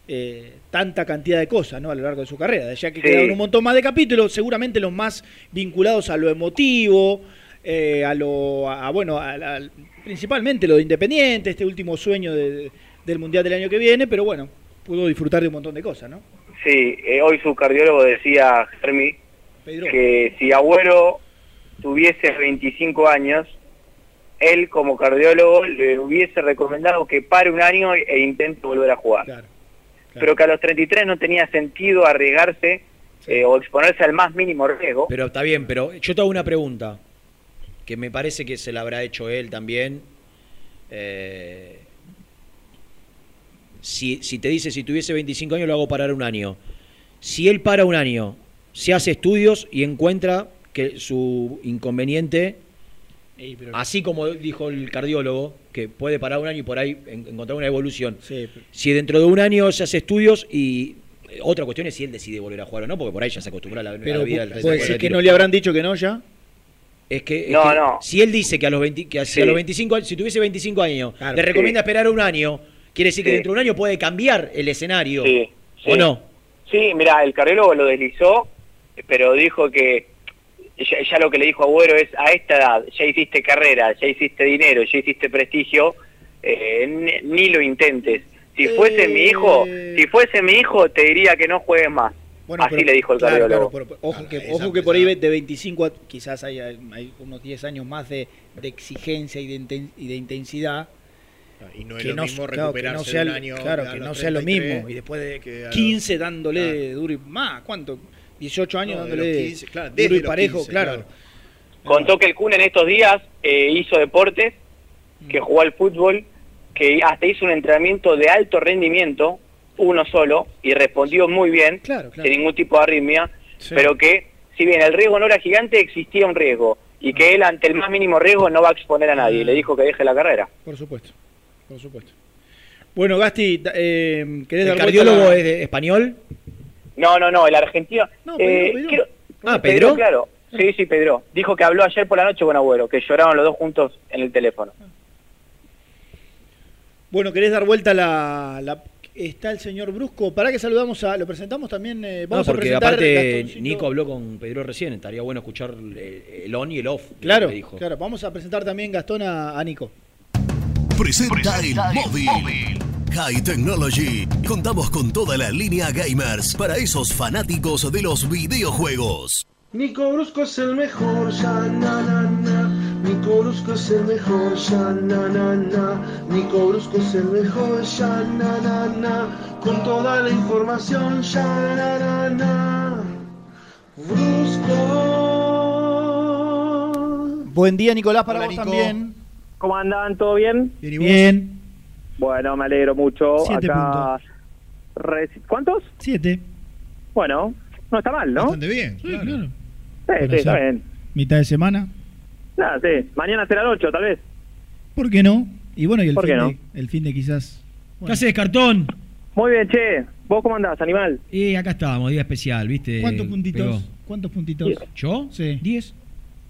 eh, tanta cantidad de cosas ¿no? a lo largo de su carrera. Ya que Sí. quedaron un montón más de capítulos, seguramente los más vinculados a lo emotivo, eh, a lo, a, bueno, a- a- principalmente lo de Independiente, este último sueño de- del Mundial del año que viene, pero bueno, pudo disfrutar de un montón de cosas, ¿no? Sí, eh, hoy su cardiólogo decía, Germi, Pedro. que si Agüero tuviese 25 años, él como cardiólogo le hubiese recomendado que pare un año e intente volver a jugar. Pero que a los 33 no tenía sentido arriesgarse eh, o exponerse al más mínimo riesgo. Pero está bien, pero yo te hago una pregunta que me parece que se la habrá hecho él también. Eh, si, si te dice, si tuviese 25 años lo hago parar un año. Si él para un año, se hace estudios y encuentra que su inconveniente, Ey, pero- así como dijo el cardiólogo, que puede parar un año y por ahí en- encontrar una evolución. Sí, pero- Si dentro de un año se hace estudios y eh, otra cuestión es si él decide volver a jugar o no, porque por ahí ya se acostumbra a la, a la Pero vida del puede ser que no le habrán dicho que no ya. Es que, es No, que no. si él dice que a los 20 que si a Sí. los 25 años- si tuviese 25 años, Claro, le recomienda sí. esperar un año, quiere decir que dentro de un año puede cambiar el escenario. Sí, ¿O no? Sí, mira, el cardiólogo lo deslizó, pero dijo que ya, ya lo que le dijo Agüero es a esta edad, ya hiciste carrera, ya hiciste dinero, ya hiciste prestigio, eh, ni, ni lo intentes. Si fuese mi hijo, si fuese mi hijo, te diría que no juegues más. Bueno, Así pero- le dijo el claro, cardiólogo. claro, pero- pero ojo que, ojo que por ahí de 25 a, quizás hay, hay unos 10 años más de, de exigencia y de, inten- y de intensidad. Y no es que lo mismo claro, que recuperarse no sea, de un año claro, que no sea lo 33 mismo. Y después de que a los- 15 dándole duro y más, ¿cuánto? 18 años No, dándole los 15, claro, duro y parejo, 15, claro. claro. Contó que el Kun en estos días eh, hizo deportes, que jugó al fútbol, que hasta hizo un entrenamiento de alto rendimiento, uno solo, y respondió muy bien, sin ningún tipo de arritmia, pero que si bien el riesgo no era gigante, existía un riesgo, y que él ante el más mínimo riesgo no va a exponer a nadie, y le dijo que deje la carrera. Por supuesto, por supuesto. Bueno, Gasti, eh, ¿querés ¿El dar cardiólogo la- es de español? No, no, no, el argentino... No, eh, Pedro, Pedro. quiero- Ah, ¿Pedro? claro. Sí, sí, Pedro. Dijo que habló ayer por la noche con Agüero, que lloraron los dos juntos en el teléfono. Bueno, ¿querés dar vuelta la, la- Está el señor Brusco. ¿Para que saludamos a... Lo presentamos también? eh, No, vamos a porque presentar... aparte Gastoncito- Nico habló con Pedro recién, estaría bueno escuchar el, el on y el off. Claro, que dijo. claro. Vamos a presentar también, Gastón, a, a Nico. Presenta el móvil. High Technology. Contamos con toda la línea gamers para esos fanáticos de los videojuegos. Nico Brusco es el mejor, ya na na na. Nico Brusco es el mejor, ya na na na. Nico Brusco es el mejor, ya na na na. Con toda la información, ya na na na. Brusco. Buen día, Nicolás, para Hola, vos Nico. también. ¿Cómo andan? ¿Todo bien? Bien. Bien. Bueno, me alegro mucho. Siete Acá... reci- ¿Cuántos? Siete. Bueno, no está mal, ¿no? Bastante bien, Sí, claro. claro. Sí, sí, está bien. Mitad de semana. Nada, sí. Mañana será el 8, tal vez. ¿Por qué no? Y bueno, y el ¿Por fin, qué no? de, el fin de quizás. ¿Qué haces, cartón? Muy bien, che. ¿Vos cómo andás, animal? Y acá estábamos, día especial, ¿viste? ¿Cuántos puntitos? Pegó. ¿Cuántos puntitos? ¿Yo? Sí. ¿Diez?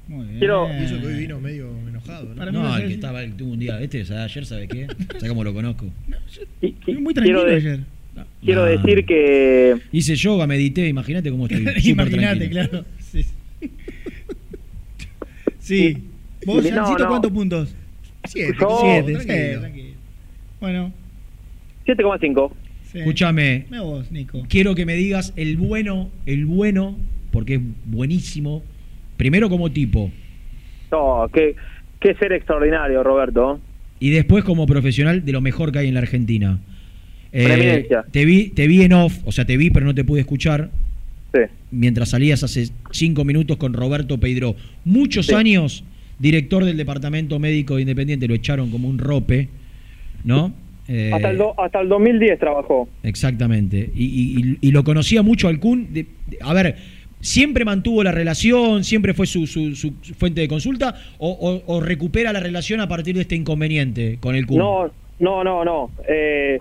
Muy bien. Quiero- Y eso que hoy vino medio enojado, ¿no? Para mí No, no el que si- estaba, el que tuvo un día, este, ¿sabes? ayer, ¿sabe qué? ¿Sabes cómo lo conozco? Muy tranquilo quiero, de- ayer. quiero No. decir que... Hice yoga, medité, imagínate cómo estoy. Imagínate, claro. Sí. sí. ¿Vos, Jancito, no. cuántos puntos? Siete, Yo- Siete, tranquilo. sí, tranquilo. Bueno, 7,5. sí. Escúchame, Mira vos, Nico. quiero que me digas el bueno, el bueno, porque es buenísimo. Primero como tipo, No, qué, qué ser extraordinario, Roberto. y después como profesional de lo mejor que hay en la Argentina. Eh, te vi, te vi en off, o sea, te vi pero no te pude escuchar Sí. mientras salías hace cinco minutos con Roberto Peidró. Muchos Sí. años director del departamento médico independiente, lo echaron como un rope, ¿no? Eh, Hasta, el do- hasta el 2010 trabajó. Exactamente. Y, y- y- y lo conocía mucho al Kun. de- de- a ver, ¿siempre mantuvo la relación? ¿Siempre fue su, su- su- fuente de consulta? O, o- o recupera la relación a partir de este inconveniente con el Kun? No, no, no, no. Eh,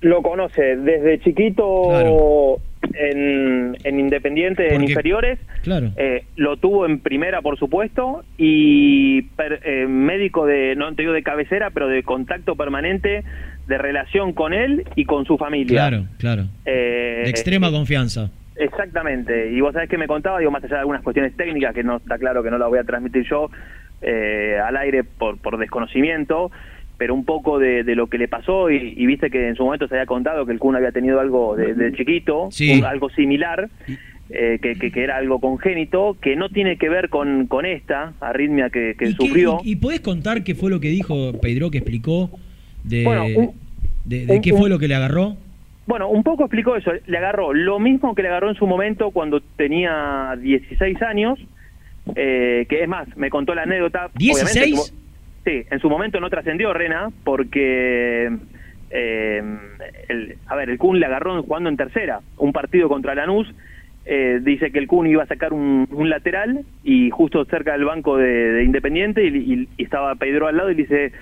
lo conoce desde chiquito Claro. en, en Independiente, en inferiores. Claro. Eh, lo tuvo en primera, por supuesto, y per- eh, médico de, no te digo de cabecera, pero de contacto permanente, de relación con él y con su familia. Claro, claro. Eh, De extrema confianza. Exactamente, y vos sabés que me contaba, digo, más allá de algunas cuestiones técnicas que no está claro que no las voy a transmitir yo eh, al aire por, por desconocimiento, pero un poco de, de lo que le pasó y, y viste que en su momento se había contado que el Kun había tenido algo de, de chiquito, Sí. un- algo similar, eh, que, que- que era algo congénito, que no tiene que ver con, con esta arritmia que, que ¿Y, qué- sufrió. y- y podés contar qué fue lo que dijo Pedro, que explicó? De, Bueno, un- de, de un- qué fue lo que le agarró? Bueno, un poco explicó eso. Le agarró lo mismo que le agarró en su momento cuando tenía 16 años, eh, que es más, me contó la anécdota. ¿16? obviamente, como- sí, en su momento no trascendió Rena porque, eh, el- a ver, el Kun le agarró jugando en tercera, un partido contra Lanús. Eh, dice que el Kun iba a sacar un, un lateral y justo cerca del banco de, de Independiente y, y- y estaba Pedro al lado y le dice,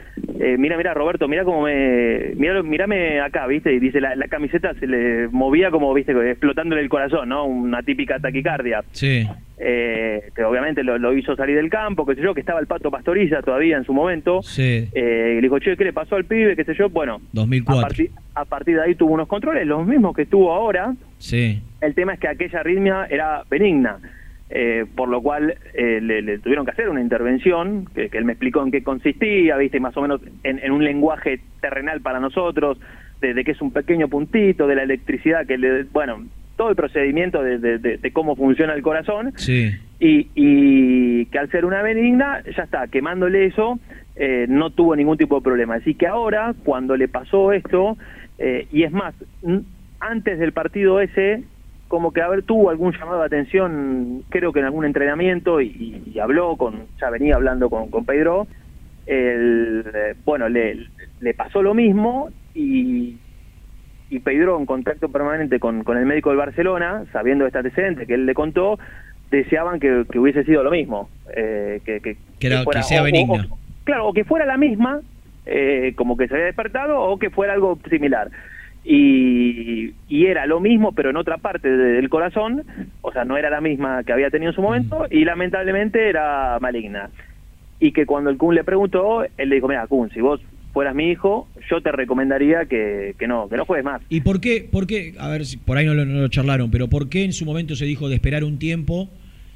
eh, mira, mira Roberto, mira cómo me, mira, mírame acá, viste, y dice la, la camiseta se le movía como, viste, explotándole el corazón, ¿no? Una típica taquicardia. Sí. Eh, que obviamente lo, lo hizo salir del campo, qué sé yo, que estaba el Pato Pastoriza todavía en su momento. Sí. Eh, y le dijo, che, ¿qué le pasó al pibe? qué sé yo, bueno, a 2004. partir, a partir de ahí tuvo unos controles, los mismos que tuvo ahora, Sí. El tema es que aquella arritmia era benigna, eh, por lo cual eh, le, le tuvieron que hacer una intervención, que, que él me explicó en qué consistía, viste, más o menos en, en un lenguaje terrenal para nosotros, de, de que es un pequeño puntito, de la electricidad, que le, bueno, todo el procedimiento de, de- cómo funciona el corazón, Sí. y, y que al ser una benigna, ya está, quemándole eso, eh, no tuvo ningún tipo de problema. Así que ahora, cuando le pasó esto, eh, y es más, antes del partido ese, como que a ver, tuvo algún llamado de atención, creo que en algún entrenamiento, y, y habló con, ya venía hablando con, con Pedro, el, eh, bueno, le, le pasó lo mismo y, y Pedro en contacto permanente con, con el médico del Barcelona, sabiendo este antecedente que él le contó, deseaban que, que hubiese sido lo mismo. eh, que, que, Que era- que sea o- o- benigna. o- claro, o que fuera la misma, eh, como que se había despertado, o que fuera algo similar. Y, y era lo mismo, pero en otra parte de- del corazón, o sea, no era la misma que había tenido en su momento, y lamentablemente era maligna. Y que cuando el Kun le preguntó, él le dijo, mira, Kun, si vos fueras mi hijo, yo te recomendaría que, que no, que no juegues más. ¿Y por qué, por qué, a ver si por ahí no lo, no lo charlaron, pero por qué en su momento se dijo de esperar un tiempo?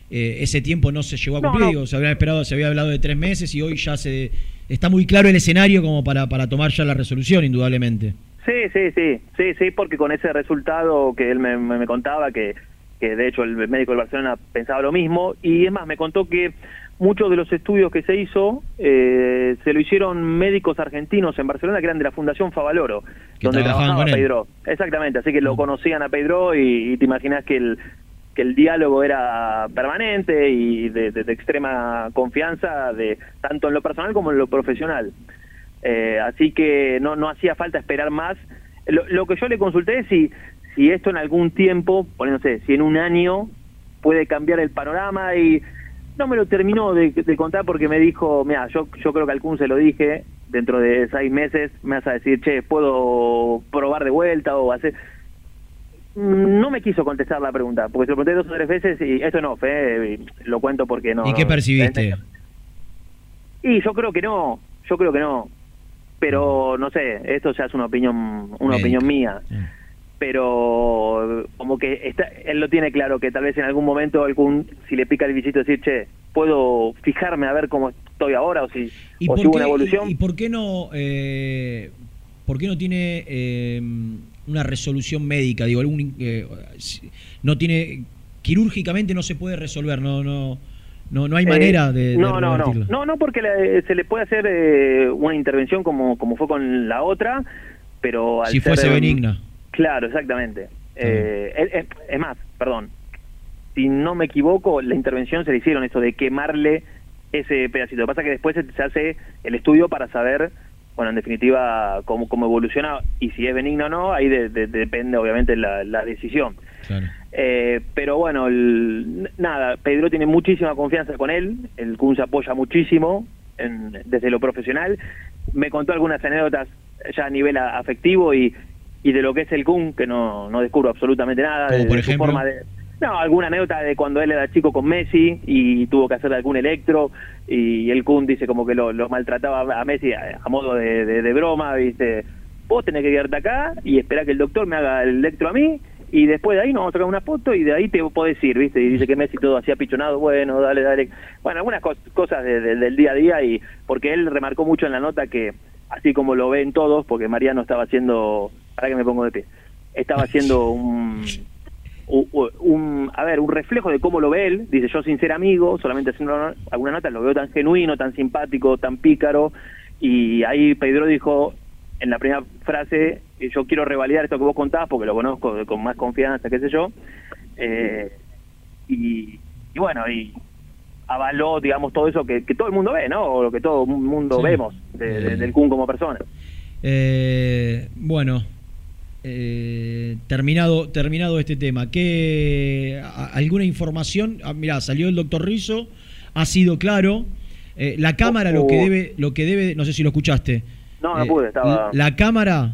eh, ese tiempo no se llegó a No, cumplir, no. digo, se había esperado, se había hablado de tres meses y hoy ya se está muy claro el escenario como para, para tomar ya la resolución, indudablemente. Sí, sí, sí, sí, sí, porque con ese resultado que él me, me- me contaba, que, que de hecho el médico del Barcelona pensaba lo mismo, y es más, me contó que muchos de los estudios que se hizo eh, se lo hicieron médicos argentinos en Barcelona que eran de la Fundación Favaloro, donde trabajaba. Pedro. Exactamente, así que lo conocían a Pedro y, y te imaginas que el que el diálogo era permanente y de, de- de extrema confianza de tanto en lo personal como en lo profesional. Eh, así que no, no hacía falta esperar más. Lo, lo que yo le consulté es si, si esto en algún tiempo, por no sé, si en un año puede cambiar el panorama y no me lo terminó de, de contar porque me dijo, mira, yo, yo creo que al Kun se lo dije, dentro de seis meses me vas a decir, che, puedo probar de vuelta o hacer... No me quiso contestar la pregunta, porque se lo pregunté dos o tres veces y esto no, fe, lo cuento porque no... ¿Y qué percibiste? Y yo creo que no, yo creo que no. Pero no sé, esto ya es una opinión, una Médica. opinión mía. Pero como que está, él lo tiene claro que tal vez en algún momento algún si le pica el bichito decir, "Che, puedo fijarme a ver cómo estoy ahora o si ¿Y o si hubo una evolución." y- y por qué no eh, por qué no tiene eh, una resolución médica? Digo, algún, eh, no tiene quirúrgicamente no se puede resolver, no no no, no hay Eh, manera de, de no, no, no, no, no, porque le- se le puede hacer eh, una intervención como como fue con la otra, pero al Si ser, fuese benigna. Claro, exactamente. Eh, es, más, perdón, si no me equivoco, la intervención se le hicieron eso de quemarle ese pedacito. Lo que pasa es que después se, hace el estudio para saber, bueno, en definitiva, cómo, cómo evoluciona y si es benigno o no, ahí de- de- depende obviamente la, la decisión. Eh, pero bueno, el- nada, Pedro tiene muchísima confianza con él, el Kun se apoya muchísimo en- desde lo profesional. Me contó algunas anécdotas ya a nivel a- afectivo y, y de lo que es el Kun, que no, no descubro absolutamente nada. Como de, por de su ejemplo. forma de, no, alguna anécdota de cuando él era chico con Messi y tuvo que hacer algún electro y el Kun dice como que lo, lo maltrataba a Messi a, a modo de, de- de broma, dice, vos tenés que quedarte acá y esperar que el doctor me haga el electro a mí y después de ahí nos vamos a sacar una foto y de ahí te podés ir, ¿viste? Y dice que Messi todo hacía pichonado, bueno, dale, dale. Bueno, algunas cos- cosas de- de- del día a día y porque él remarcó mucho en la nota que así como lo ven todos, porque Mariano estaba haciendo, para que me pongo de pie, estaba haciendo un, u- u- un, a ver, un reflejo de cómo lo ve él, dice yo sin ser amigo, solamente haciendo alguna nota, lo veo tan genuino, tan simpático, tan pícaro, y ahí Pedro dijo en la primera frase, yo quiero revalidar esto que vos contabas porque lo conozco con más confianza, qué sé yo, eh, y, y bueno, y avaló, digamos, todo eso que, que todo el mundo ve, ¿no? O lo que todo el mundo Sí. vemos de- de- del Kun como persona. Eh, bueno, eh, terminado, terminado este tema, ¿qué, a- ¿alguna información? Ah, mirá, salió el doctor Rizzo, ha sido claro. Eh, la Cámara lo que Oh. debe, lo que debe, no sé si lo escuchaste. No, no pude, estaba... La Cámara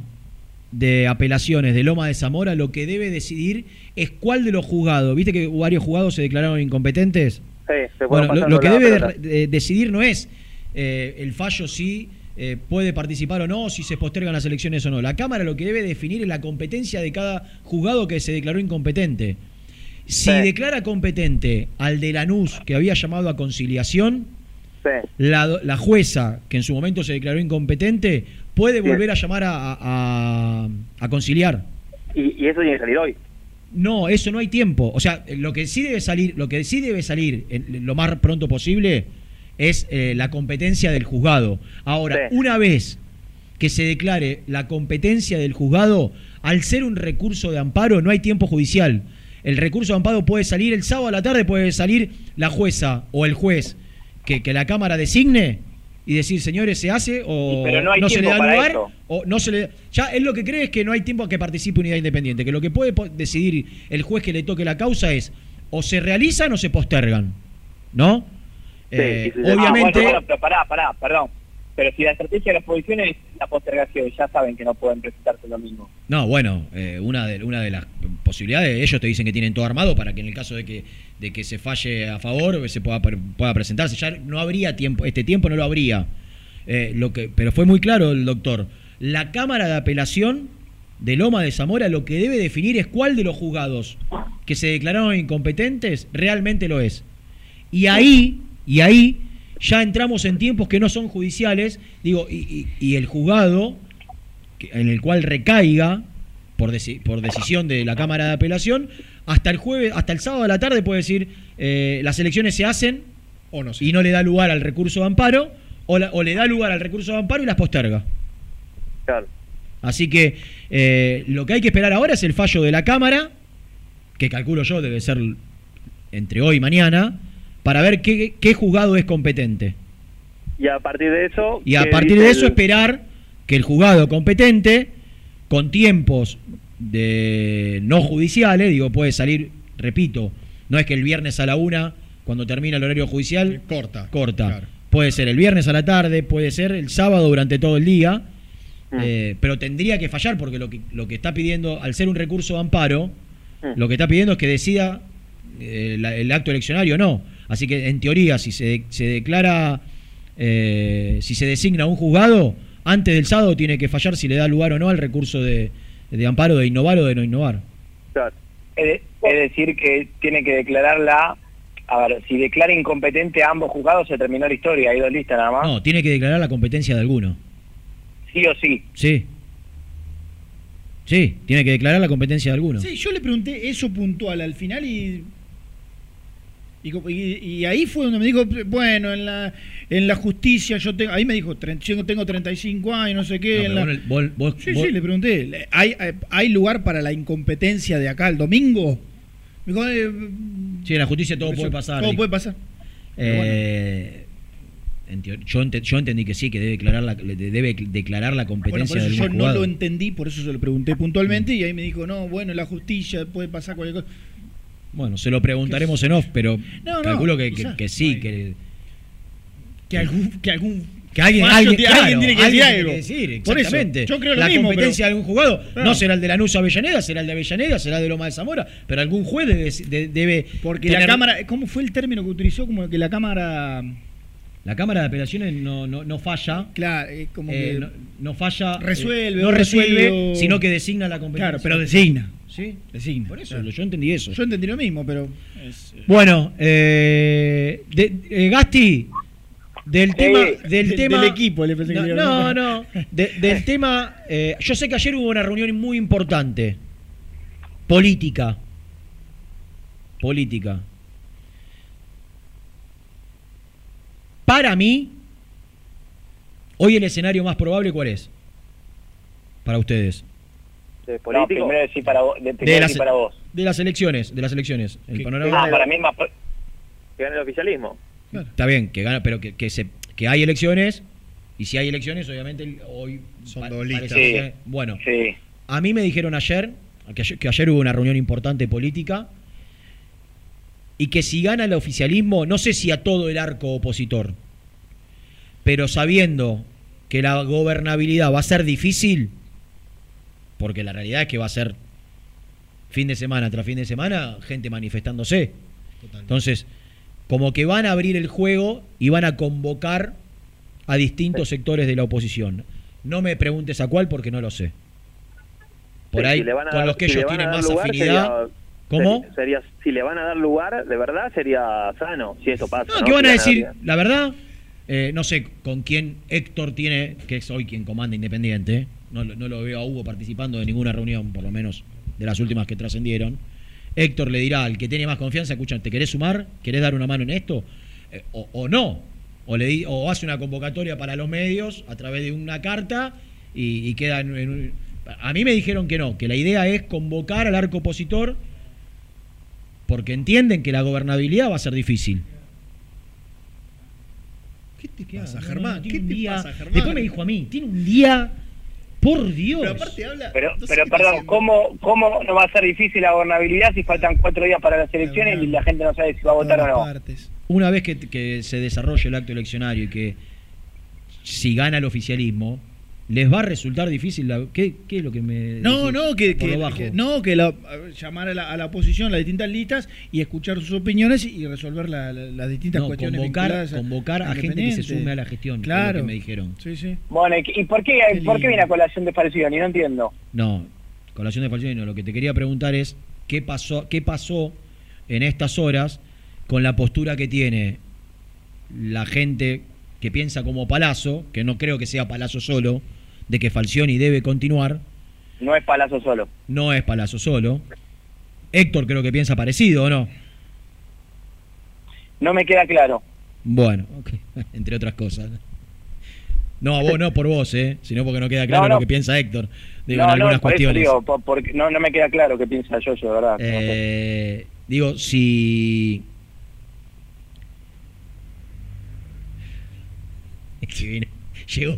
de Apelaciones de Loma de Zamora lo que debe decidir es cuál de los juzgados, viste que varios juzgados se declararon incompetentes. Sí, se Bueno, lo, que debe de- pelota. de- decidir no es eh, el fallo si eh, puede participar o no, si se postergan las elecciones o no. La Cámara lo que debe definir es la competencia de cada juzgado que se declaró incompetente. Si declara competente al de Lanús que había llamado a conciliación, la, la jueza que en su momento se declaró incompetente puede volver a llamar a, a- a conciliar. Y, y eso tiene que salir hoy. No, eso no hay tiempo. O sea, lo que sí debe salir, lo que sí debe salir en- lo más pronto posible es eh, la competencia del juzgado. Ahora, una vez que se declare la competencia del juzgado, al ser un recurso de amparo, no hay tiempo judicial. El recurso de amparo puede salir el sábado a la tarde, puede salir la jueza o el juez que, que la Cámara designe y decir, señores, ¿se hace o Pero no se le da lugar? O no se le, ya él lo que cree es que no hay tiempo a que participe unidad independiente, que lo que puede decidir el juez que le toque la causa es o se realizan o se postergan, ¿no? Eh, obviamente, Ah, bueno, bueno, pero pará, pará, perdón. Pero si la estrategia de la oposición es la postergación, ya saben que no pueden presentarse lo mismo. no, bueno, eh, una de una de las posibilidades, ellos te dicen que tienen todo armado para que en el caso de que de que se falle a favor se pueda pueda presentarse. Ya no habría tiempo, este tiempo no lo habría. Eh, lo que, pero fue muy claro el doctor. La Cámara de Apelación de Loma de Zamora lo que debe definir es cuál de los juzgados que se declararon incompetentes realmente lo es. Y ahí, y ahí ya entramos en tiempos que no son judiciales, digo, y, y- y el juzgado en el cual recaiga por, deci- por decisión de la Cámara de Apelación, hasta el jueves, hasta el sábado de la tarde puede decir, eh, las elecciones se hacen O no y no le da lugar al recurso de amparo, o, la- o le da lugar al recurso de amparo y las posterga. Claro. Así que eh, lo que hay que esperar ahora es el fallo de la Cámara, que calculo yo debe ser entre hoy y mañana, para ver qué, qué juzgado es competente. Y a partir de eso. Y a ¿qué partir de eso el- esperar que el juzgado competente, con tiempos de no judiciales, digo, puede salir, repito, no es que el viernes a la una, cuando termina el horario judicial, corta. corta. Puede ser el viernes a la tarde, puede ser el sábado durante todo el día, eh, pero tendría que fallar porque lo que, lo que está pidiendo, al ser un recurso de amparo, lo que está pidiendo es que decida eh, la- el acto eleccionario o no. Así que en teoría, si se, se declara, eh, si se designa un juzgado, antes del sábado tiene que fallar si le da lugar o no al recurso de, de amparo de innovar o de no innovar. Es, de- es decir, que tiene que declararla. A ver, si declara incompetente a ambos juzgados, se terminó la historia. Hay dos listas nada más. No, tiene que declarar la competencia de alguno. Sí o sí. Sí. Sí, tiene que declarar la competencia de alguno. Sí, yo le pregunté eso puntual al final y. Y, co- y- y ahí fue donde me dijo, bueno, en la, en la justicia yo tengo, ahí me dijo, "Tren- yo tengo 35 años, no sé qué. No, en la- vos- sí, vos- sí, le pregunté, ¿le- ¿hay, hay, lugar para la incompetencia de acá el domingo? Me dijo, eh, Sí, en la justicia todo Eso, puede pasar. todo puede pasar. Eh, en yo, yo entendí que sí, que debe declarar la, debe declarar la Bueno, competencia por eso del yo no lo entendí, por eso se lo pregunté puntualmente y ahí me dijo, no, bueno, la justicia puede pasar cualquier cosa. Bueno, se lo preguntaremos en off, pero No, no, calculo que, que- sí, que, Que algún, que algún que alguien, alguien, claro, alguien tiene que alguien decir algo. que decir, Por eso, exactamente. yo creo lo la mismo, competencia pero- de algún juzgado Claro. no será el de Lanús o Avellaneda, será el de Avellaneda, será el de Loma de Zamora, pero algún juez debe, de- debe Porque la cámara, ¿cómo fue el término que utilizó? Como que la cámara... La Cámara de Apelaciones no, no, no falla. Claro, es como eh, que no, no falla. resuelve, eh, no resuelve, recibe, o- sino que designa la competencia. Claro, pero designa. Sí, designa. Por eso, claro. yo entendí eso. Yo entendí lo mismo, pero... es, eh, Bueno, eh, de- eh, Gasti, del tema, del del- tema, del equipo, le pensé que no, a no, no, de- del tema, eh, yo sé que ayer hubo una reunión muy importante, política, política. Para mí, hoy el escenario más probable, ¿cuál es? Para ustedes. ¿De No, político? primero decir para vos. De, De primero las, decir para vos. de las elecciones, de las elecciones. El panorama Ah, para mí más. Que gane el oficialismo. Está bien, que gana, pero que, que, se, que hay elecciones, y si hay elecciones, obviamente hoy Son dos listas. Sí. bueno, Sí. a mí me dijeron ayer que, ayer que ayer hubo una reunión importante política y que si gana el oficialismo, no sé si a todo el arco opositor, pero sabiendo que la gobernabilidad va a ser difícil, porque la realidad es que va a ser fin de semana tras fin de semana, gente manifestándose. Entonces, como que van a abrir el juego y van a convocar a distintos sectores de la oposición. No me preguntes a cuál porque no lo sé. Por Sí, ahí, si le van a con dar- los que si ellos tienen más lugar, afinidad. sería- ¿Cómo? Sería, si le van a dar lugar, de verdad, sería sano, si eso pasa. No, ¿no? que van a decir, la verdad, eh, no sé con quién Héctor tiene, que es hoy quien comanda Independiente, no, lo- no lo veo a Hugo participando de ninguna reunión, por lo menos de las últimas que trascendieron. Héctor le dirá al que tiene más confianza, escucha, ¿te querés sumar? ¿Querés dar una mano en esto? Eh, o, o no. O, le di- o hace una convocatoria para los medios a través de una carta y, y queda en, en un- A mí me dijeron que no, que la idea es convocar al arco opositor porque entienden que la gobernabilidad va a ser difícil. ¿Qué te pasa, Germán? ¿Qué te día- pasa, Germán? Después me dijo a mí, tiene un día, por Dios. Pero aparte habla... Pero, perdón. ¿cómo, ¿cómo no va a ser difícil la gobernabilidad si faltan cuatro días para las elecciones y la gente no sabe si va a votar o no? Una vez que, que se desarrolle el acto eleccionario y que si gana el oficialismo, les va a resultar difícil. La, ¿qué, qué es lo que me.? No, decís? no, que, Por que- lo bajo. que- no, que la- llamar a la, a la oposición, las distintas listas y escuchar sus opiniones y resolver la- la- las distintas No, cuestiones. convocar, a- convocar a gente que se sume a la gestión. es Claro. lo que me dijeron. Sí, sí. Bueno, ¿y, y por qué, por qué viene a colación de Falcioni? No entiendo. No, colación de Falcioni no. Lo que te quería preguntar es qué pasó, qué pasó en estas horas con la postura que tiene la gente que piensa como Palazzo, que no creo que sea Palazzo solo, de que Falcioni debe continuar. No es Palazzo solo. No es Palazzo solo. Héctor creo que piensa parecido, ¿o no? No me queda claro. Bueno, entre otras cosas. No, a vos no por vos, ¿eh? Sino porque no queda claro No, no. lo que piensa Héctor. Digo, no, en algunas eso cuestiones. digo, por- no, no me queda claro qué piensa yo, yo, de verdad. Eh, digo, si. Que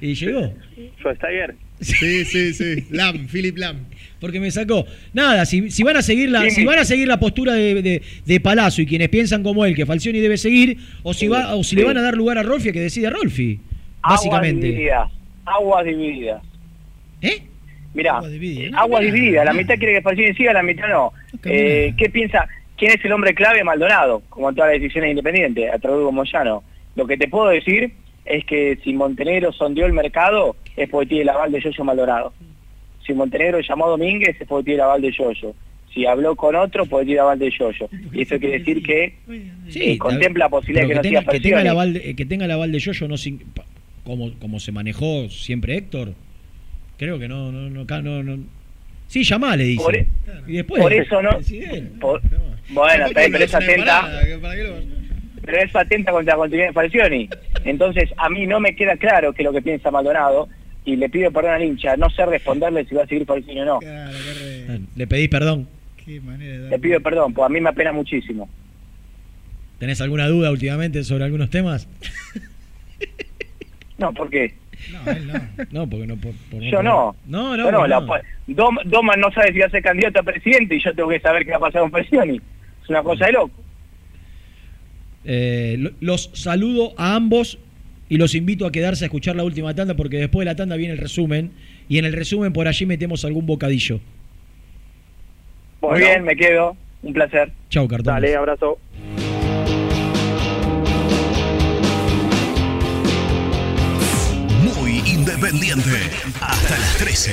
vino- Llegó. ¿Y llegó? Schweinsteiger. Sí, sí, sí. Lam, Philip Lam. Porque me sacó. Nada, si, si van a seguir la, Sí. si van a seguir la postura de, de, de Palazzo y quienes piensan como él, que Falcioni debe seguir, o si va, o si le van a dar lugar a Rolfi, que decida Rolfi. Aguas Básicamente. divididas. Aguas divididas. ¿Eh? Mirá, aguas divididas. La mitad quiere que Falcioni siga, la mitad no. Eh, ¿Qué piensa? ¿Quién es el hombre clave? Maldonado, como en todas las decisiones independientes, a través de Moyano. Lo que te puedo decir es que si Montenegro sondeó el mercado, es porque tiene el aval de Yoyo Maldonado. Si Montenegro llamó a Domínguez, es porque tiene el aval de Yoyo. Si habló con otro, porque tiene el aval de Yoyo. Y eso quiere decir que eh, contempla la posibilidad de que, no tenga, siga que tenga el aval de, que tenga el aval de Yoyo, no sin- como, como se manejó siempre Héctor, creo que no, no, no, no, no- Sí, llamale, dice. Por, e- y después, por eso no. por- bueno, está pero es atenta. Pero es atenta contra la continuidad de Falcioni. Entonces, a mí no me queda claro qué es lo que piensa Maldonado. Y le pido perdón al hincha. No sé responderle si va a seguir Falcioni o no. Le pedís perdón. Le pido perdón, pues a mí me apena muchísimo. ¿Tenés alguna duda últimamente sobre algunos temas? No, ¿por qué? No, porque no. Por, por- Yo no. No, no, no, no. Dom- Doman no sabe si va a ser candidato a presidente y yo tengo que saber qué va a pasar con Falcioni. Es una cosa de loco. Eh, lo- los saludo a ambos y los invito a quedarse a escuchar la última tanda porque después de la tanda viene el resumen y en el resumen por allí metemos algún bocadillo. Muy bien, me quedo. Un placer. Chau, cartón. Dale, abrazo. Muy independiente. Hasta las 13.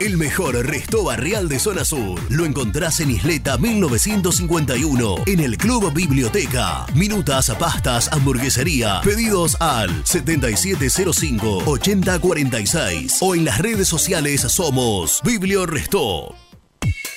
El mejor resto barrial de zona sur. Lo encontrás en Isleta 1951, en el Club Biblioteca. Minutas, pastas, hamburguesería. Pedidos al 7705-8046 o en las redes sociales somos Biblio Restó.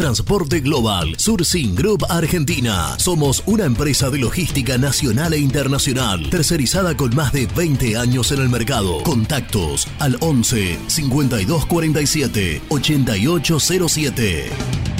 Transporte Global, Sourcing Group Argentina. Somos una empresa de logística nacional e internacional, tercerizada con más de 20 años en el mercado. Contactos al 11 5247 8807.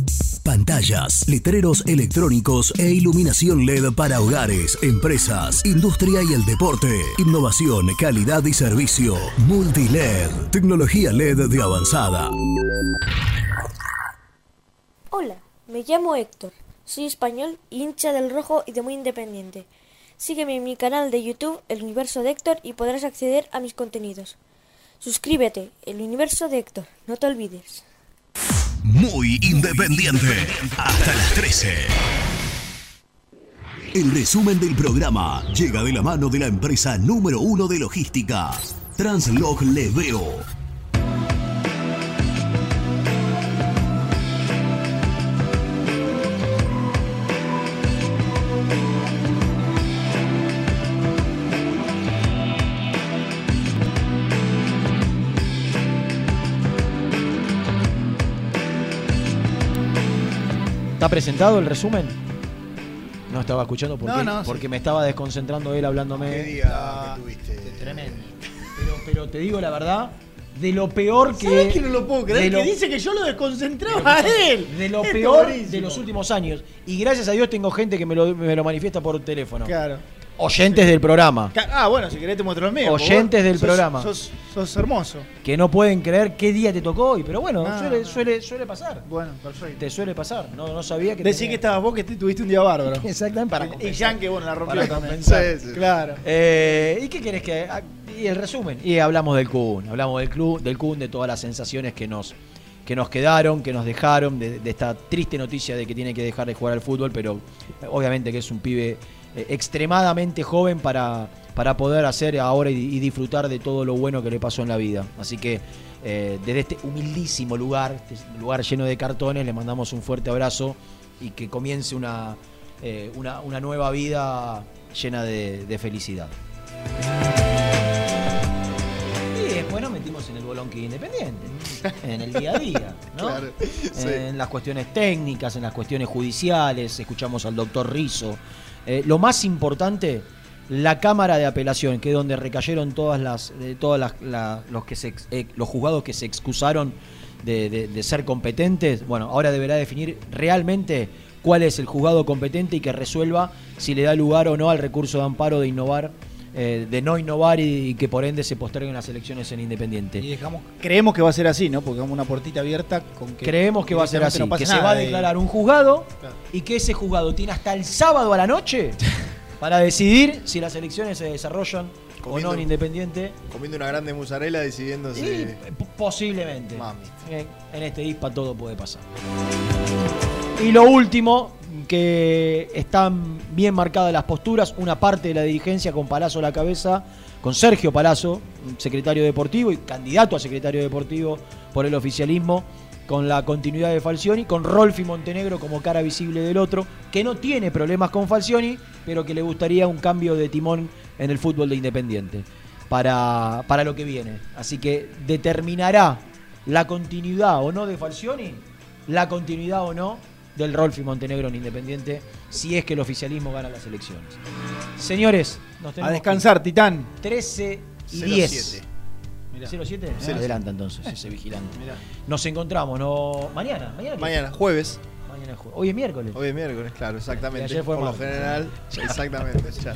Pantallas, letreros electrónicos e iluminación LED para hogares, empresas, industria y el deporte. Innovación, calidad y servicio. Multiled, tecnología LED de avanzada. Hola, me llamo Héctor. Soy español, hincha del rojo y de muy independiente. Sígueme en mi canal de YouTube, El Universo de Héctor, y podrás acceder a mis contenidos. Suscríbete, El Universo de Héctor, no te olvides. Muy independiente. Hasta las 13. El resumen del programa llega de la mano de la empresa número uno de logística, Translog Leveo. Presentado el resumen? No estaba escuchando porque, No, no, sí. porque me estaba desconcentrando él hablándome. ¿Qué día que tuviste? Tremendo. Pero, pero te digo la verdad, de lo peor que. ¿Sabes que no lo puedo creer? de Que lo- dice que yo lo desconcentraba a él. De lo Esto peor buenísimo. de los últimos años. Y gracias a Dios tengo gente que me lo, me lo manifiesta por teléfono. Claro. Oyentes del programa. Ah, bueno, si querés te muestro el mío. Oyentes del sos- programa. Sos, sos hermoso. Que no pueden creer qué día te tocó hoy. Pero bueno, Ah. suele, suele, suele pasar. Bueno, perfecto. Te suele pasar. No, no sabía que Decí tenía- que estabas vos que te- tuviste un día bárbaro. Exactamente. Para Y. Jan que bueno, la rompió Para también. compensar. Sí, sí. Claro. Eh, ¿Y qué querés que.? Y el resumen. Y hablamos del Kun. Hablamos del club, del Kun, de todas las sensaciones que nos, que nos quedaron, que nos dejaron, de, de esta triste noticia de que tiene que dejar de jugar al fútbol, pero obviamente que es un pibe eh, extremadamente joven para, para poder hacer ahora y, y disfrutar de todo lo bueno que le pasó en la vida. Así que eh, desde este humildísimo lugar, este lugar lleno de cartones, le mandamos un fuerte abrazo y que comience una, eh, una, una nueva vida llena de, de felicidad. Y después nos metimos en el bolonqui independiente, en el día a día, ¿no? Claro, sí. En las cuestiones técnicas, en las cuestiones judiciales, escuchamos al doctor Rizo. Eh, lo más importante, la Cámara de Apelación, que es donde recayeron todas las, de todas las, la- los que se, eh, los juzgados que se excusaron de- de ser competentes. Bueno, ahora deberá definir realmente cuál es el juzgado competente y que resuelva si le da lugar o no al recurso de amparo de innovar, eh, de no innovar y, y que por ende se posterguen las elecciones en Independiente. Y dejamos, creemos que va a ser así, ¿no? Porque damos una puertita abierta con que. Creemos que va a ser así, no que se va a de- declarar un juzgado Claro. y que ese juzgado tiene hasta el sábado a la noche para decidir si las elecciones se desarrollan o no en Independiente. Comiendo una grande mozzarella decidiéndose. Y, eh, posiblemente. Mami. En, en este ISPA todo puede pasar. Y lo último, que están bien marcadas las posturas, una parte de la dirigencia con Palazzo a la cabeza, con Sergio Palazzo, secretario deportivo y candidato a secretario deportivo por el oficialismo, con la continuidad de Falcioni, con Rolfi Montenegro como cara visible del otro, que no tiene problemas con Falcioni, pero que le gustaría un cambio de timón en el fútbol de Independiente para, para lo que viene. Así que determinará la continuidad o no de Falcioni, la continuidad o no del Rolfi Montenegro en Independiente, si es que el oficialismo gana las elecciones. Señores, nos tenemos A descansar, Titán. 13 y 07. 10. Mirá. 07. Cero Adelanta entonces ese vigilante. Mirá. Nos encontramos, ¿no? Mañana. Mañana? Mañana, jueves. Mañana es jueves. Hoy es miércoles. Hoy es miércoles, claro, exactamente. Y ayer fue Por lo general, exactamente. ya.